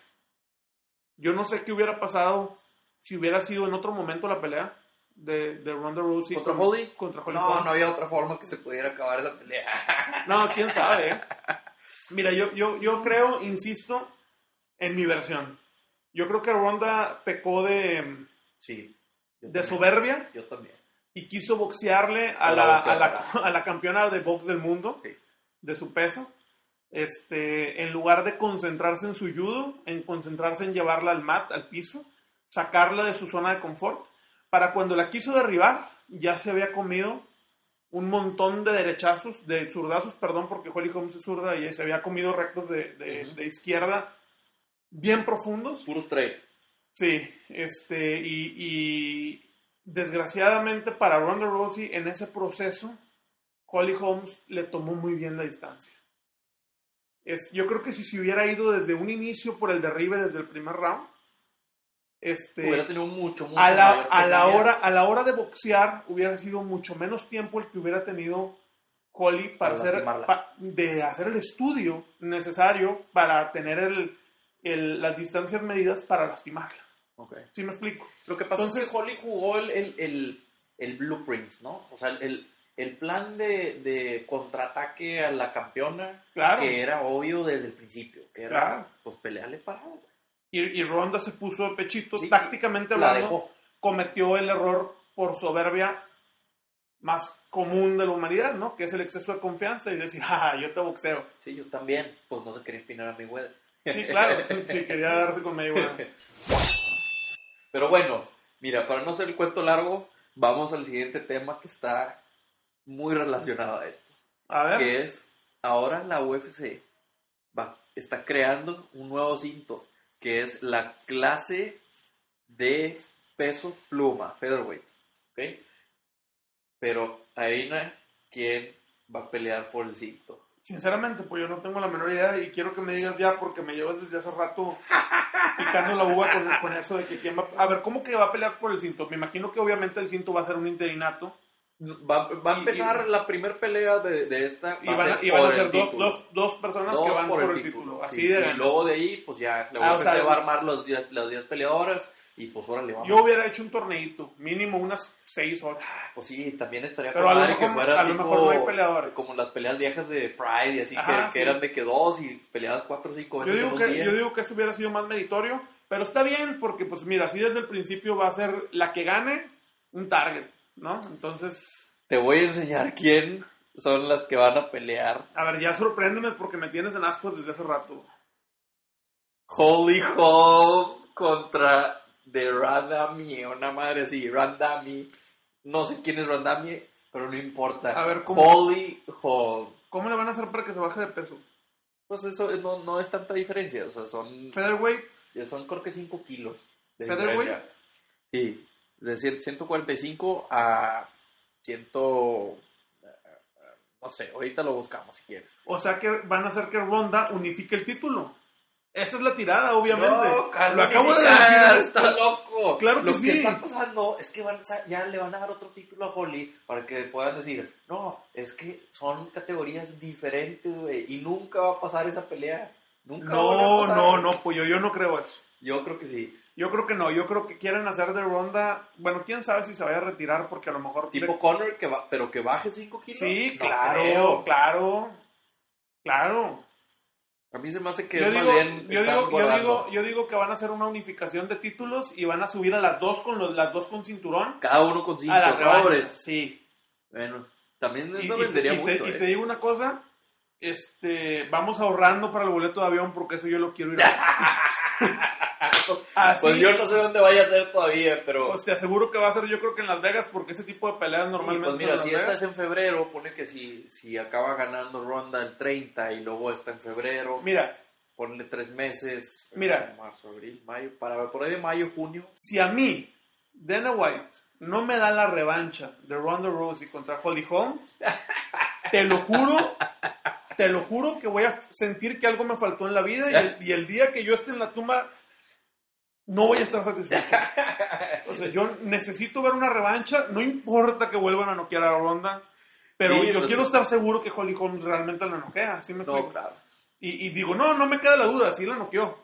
Yo no sé qué hubiera pasado si hubiera sido en otro momento la pelea de, de Ronda Rousey ¿Contra con- Holly? Contra Holly No, no había otra forma que se pudiera acabar esa pelea. No, quién sabe. ¿eh? Mira, yo, yo, yo creo, insisto, en mi versión. Yo creo que Ronda pecó de, Sí. de soberbia Yo también. y quiso boxearle a la a, la, a la campeona de box del mundo, Sí. de su peso. este, en lugar de concentrarse en su judo, en concentrarse en llevarla al mat, al piso, sacarla de su zona de confort, para cuando la quiso derribar, ya se había comido un montón de derechazos, de zurdazos, perdón, porque Holly Holmes es zurda y se había comido rectos de, de, izquierda bien profundos. Puro straight. Sí, este, y, y desgraciadamente para Ronda Rousey en ese proceso, Holly Holmes le tomó muy bien la distancia. Es, yo creo que si se hubiera ido desde un inicio por el derribe desde el primer round, este, Hubiera tenido mucho, mucho a la, a, la hora, a la hora de boxear hubiera sido mucho menos tiempo el que hubiera tenido Holly para, Para hacer, pa- de hacer el estudio necesario para tener el, el- las distancias medidas para lastimarla. Ok. ¿Sí me explico? Lo que pasa Entonces- es que Holly jugó el, el, el, el blueprint, ¿no? O sea, el, el plan de, de contraataque a la campeona, Claro. que era obvio desde el principio, que era, Claro. pues, pelearle parado. Y, y Ronda se puso de pechito, Sí, tácticamente La hablando, dejó. cometió el error por soberbia más común de la humanidad, ¿no? Que es el exceso de confianza y decir, jaja, yo te boxeo. Sí, yo también. Pues no se quería empinar a mi güey. Sí, claro, sí, quería darse con Mayweather. Pero bueno, mira, para no hacer el cuento largo, vamos al siguiente tema que está muy relacionado a esto. A ver, que es ahora la UFC va, está creando un nuevo cinto que es la clase de peso pluma, featherweight, ¿ok? Pero adivina quién va a pelear por el cinto. sinceramente, pues yo no tengo la menor idea y quiero que me digas ya porque me llevas desde hace rato picando la uva con, con eso de que quién va... A ver, ¿cómo que va a pelear por el cinto? Me imagino que obviamente el cinto va a ser un interinato Va, va a empezar y- la primera pelea de, de esta. y va van a, ser y van a por ser dos, título. dos, dos personas Dos que van por, el título. Así sí. de Y luego de ahí, pues ya la Ah, o sea, va a armar los 10 las 10 peleadoras y pues órale, vamos. Yo hubiera hecho un torneito, mínimo unas 6 8. Pues sí, también estaría Pero a lo madre que mejor- fuera a lo tipo mejor no hay peleadores. como las peleas viejas de Pride y así, Ajá, que, que sí. eran de que dos y peleadas cuatro o cinco Yo veces digo, en un que, día. yo digo que eso hubiera sido más meritorio, pero está bien porque, pues mira, así desde el principio va a ser la que gane un target, ¿no? Entonces, Te voy a enseñar quién son las que van a pelear. a ver, ya sorpréndeme porque me tienes en ascuas desde hace rato. Holy Home contra The Randami, una madre así, Randami. No sé quién es Randami, pero no importa. A ver, ¿cómo? Holy Home. ¿Cómo le van a hacer para que se baje de peso? Pues eso no, no es tanta diferencia, o sea, son, Featherweight, son creo que 5 kilos. de Featherweight. Sí, de 100 145 a 100... No sé, ahorita lo buscamos si quieres. o sea que van a hacer que Ronda unifique el título. Esa es la tirada, obviamente. No, Lo calma, acabo de decir. Está loco. Claro que Lo sí. que está pasando es que van, ya le van a dar otro título a Holly para que puedan decir, no, es que son categorías diferentes, güey, y nunca va a pasar esa pelea. Nunca va a No, pasar. no, no, pues yo, yo no creo eso. Yo creo que sí. Yo creo que no, yo creo que quieren hacer de Ronda, bueno, quién sabe si se vaya a retirar porque a lo mejor... Tipo Connor, que va, pero que baje 5 kilos. Sí, No claro, creo. claro, claro. A mí se me hace que Yo digo, bien yo, digo, yo, digo, yo digo que van a hacer una unificación de títulos y van a subir a las dos con los, las dos con cinturón Cada uno con 5 a las revanchas. sobres. Sí. Bueno, también eso y- vendería y te, mucho, y eh. te digo una cosa, este, vamos ahorrando para el boleto de avión porque eso yo lo quiero ir a. Así, Pues yo no sé dónde vaya a ser todavía, pero... pues te aseguro que va a ser yo creo que en Las Vegas porque ese tipo de peleas Sí, normalmente pues mira, son si esta es en febrero, pone que si, si acaba ganando Ronda el 30 y luego está en febrero, Mira, ponle tres meses. Mira. Marzo, abril, mayo, para por ahí de mayo, junio. si a mí, Dana White, no me da la revancha de Ronda Rousey contra Holly Holmes, te lo juro, te lo juro que voy a sentir que algo me faltó en la vida y el, y el día que yo esté en la tumba no voy a estar satisfecho. O sea, yo necesito ver una revancha, no importa que vuelvan a noquear a Ronda, pero Sí, yo quiero estar seguro que Holly Holmes realmente la noquea, ¿sí me No, explico? claro. Y, y digo, no, no me queda la duda, sí la noqueó.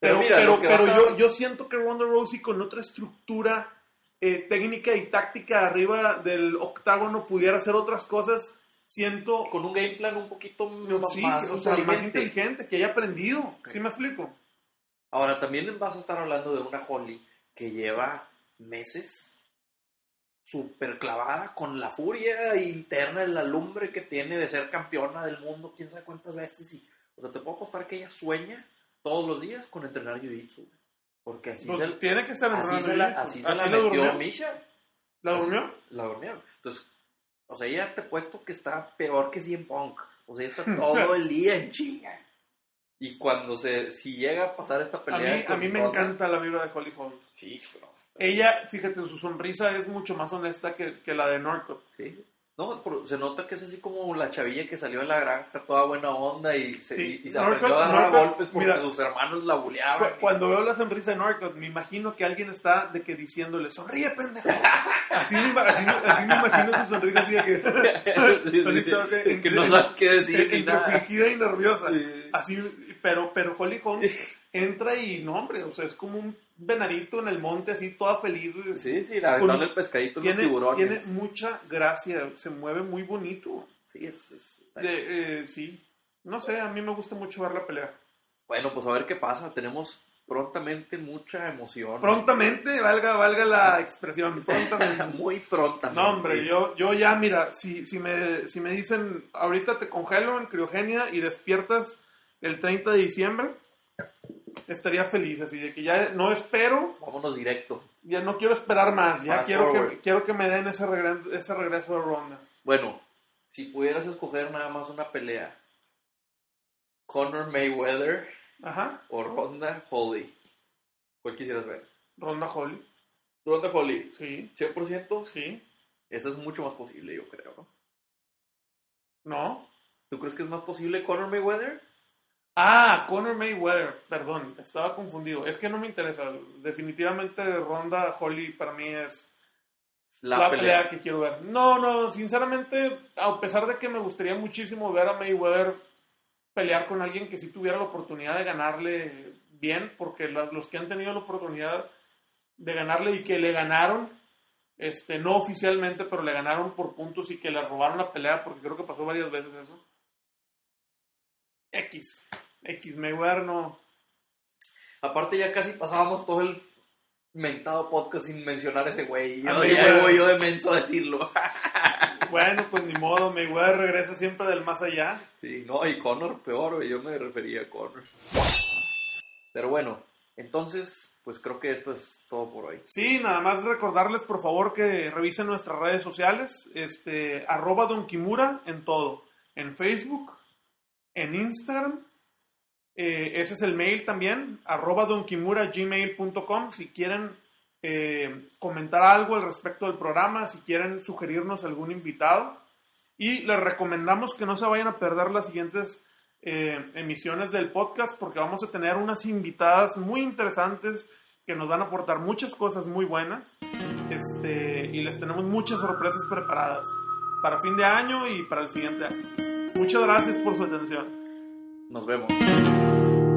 Pero Pero, mira, pero, yo, yo siento que Ronda Rousey con otra estructura eh, técnica y táctica arriba del octágono pudiera hacer otras cosas. Siento Con un game plan un poquito más, sí, más o sea, más inteligente. inteligente, que haya aprendido. ¿Sí me explico? Ahora, también vas a estar hablando de una Holly que lleva meses súper clavada con la furia interna, la lumbre que tiene de ser campeona del mundo, quién sabe cuántas veces, y O sea, te puedo apostar que ella sueña todos los días con entrenar jiu-jitsu. Porque así Pues se, tiene que estar así se la, así se ¿Así la la metió durmió? Misha. ¿La durmió? La durmieron. Entonces, o sea, ella te puesto que está peor que 100 Punk. O sea, ella está todo el día en chinga. Y cuando se, si llega a pasar esta A pelea. mí, a mí me Ronda- encanta la vibra de Holly Holm. Sí, pero. Ella, fíjate, su sonrisa es mucho más honesta que, que la de Norco. Sí. No, pero se nota que es así como la chavilla que salió de la granja toda buena onda y se, Sí. y, y se aprendió a a Norco, golpes porque mira. sus hermanos la buleaban. Cu- Cuando veo la sonrisa de Norcott, me imagino que alguien está de que diciéndole, sonríe, pendejo. Así me, ima- así, me- así me imagino su sonrisa así de que... Sí, sí, que no sabe qué decir ni entre nada. fingida y nerviosa. Sí. Así, pero, pero Holly Holmes entra y, no, hombre, o sea, es como un venadito en el monte, así, toda feliz. güey. Sí, sí, aventando Con- el pescadito en los tiene, tiburones. tiene mucha gracia, se mueve muy bonito. Sí, es, es- De- eh, sí, no sé, a mí me gusta mucho ver la pelea. Bueno, pues a ver qué pasa. Tenemos prontamente mucha emoción. Prontamente, valga, valga la expresión, prontamente. Muy prontamente. No, hombre, yo, yo ya, mira, si, si, me, si me dicen, ahorita te congelo en criogenia y despiertas el 30 de diciembre, estaría feliz, así de que ya no espero, Vámonos directo. ya no quiero esperar más, ya Fast quiero forward. que, quiero que me den ese regreso, ese regreso de ronda. Bueno, si pudieras escoger nada más una pelea, Conor Mayweather Ajá, o Ronda Holly, ¿cuál quisieras ver? ronda Holly, Ronda Holly, sí, 100%. sí, Esa es mucho más posible, yo creo. ¿no? no. ¿Tú crees que es más posible Conor Mayweather? Ah, Conor Mayweather, perdón, estaba confundido, es que no me interesa, definitivamente ronda Holly para mí es La, la, pelea. pelea. que quiero ver. No, no, sinceramente, a pesar de que me gustaría muchísimo ver a Mayweather pelear con alguien que sí tuviera la oportunidad de ganarle bien, porque los que han tenido la oportunidad de ganarle y que le ganaron, este, no oficialmente, pero le ganaron por puntos y que le robaron la pelea, porque creo que pasó varias veces eso. X, X, Mayweather no. Aparte ya casi pasábamos todo el mentado podcast sin mencionar ese güey. Yo, ya voy yo de menso a decirlo. Bueno, pues ni modo, Mayweather regresa siempre del más allá. Sí, no, y Conor peor, güey, yo me refería a Conor. Pero bueno, entonces, pues creo que esto es todo por hoy. Sí, nada más recordarles por favor que revisen nuestras redes sociales, este, arroba Don Kimura en todo, en Facebook, en Instagram, eh, ese es el mail también, arroba donkimura.gmail.com si quieren eh, comentar algo al respecto del programa, si quieren sugerirnos algún invitado. Y les recomendamos que no se vayan a perder las siguientes eh, emisiones del podcast porque vamos a tener unas invitadas muy interesantes que nos van a aportar muchas cosas muy buenas este, y les tenemos muchas sorpresas preparadas para fin de año y para el siguiente año. Muchas gracias por su atención. Nos vemos.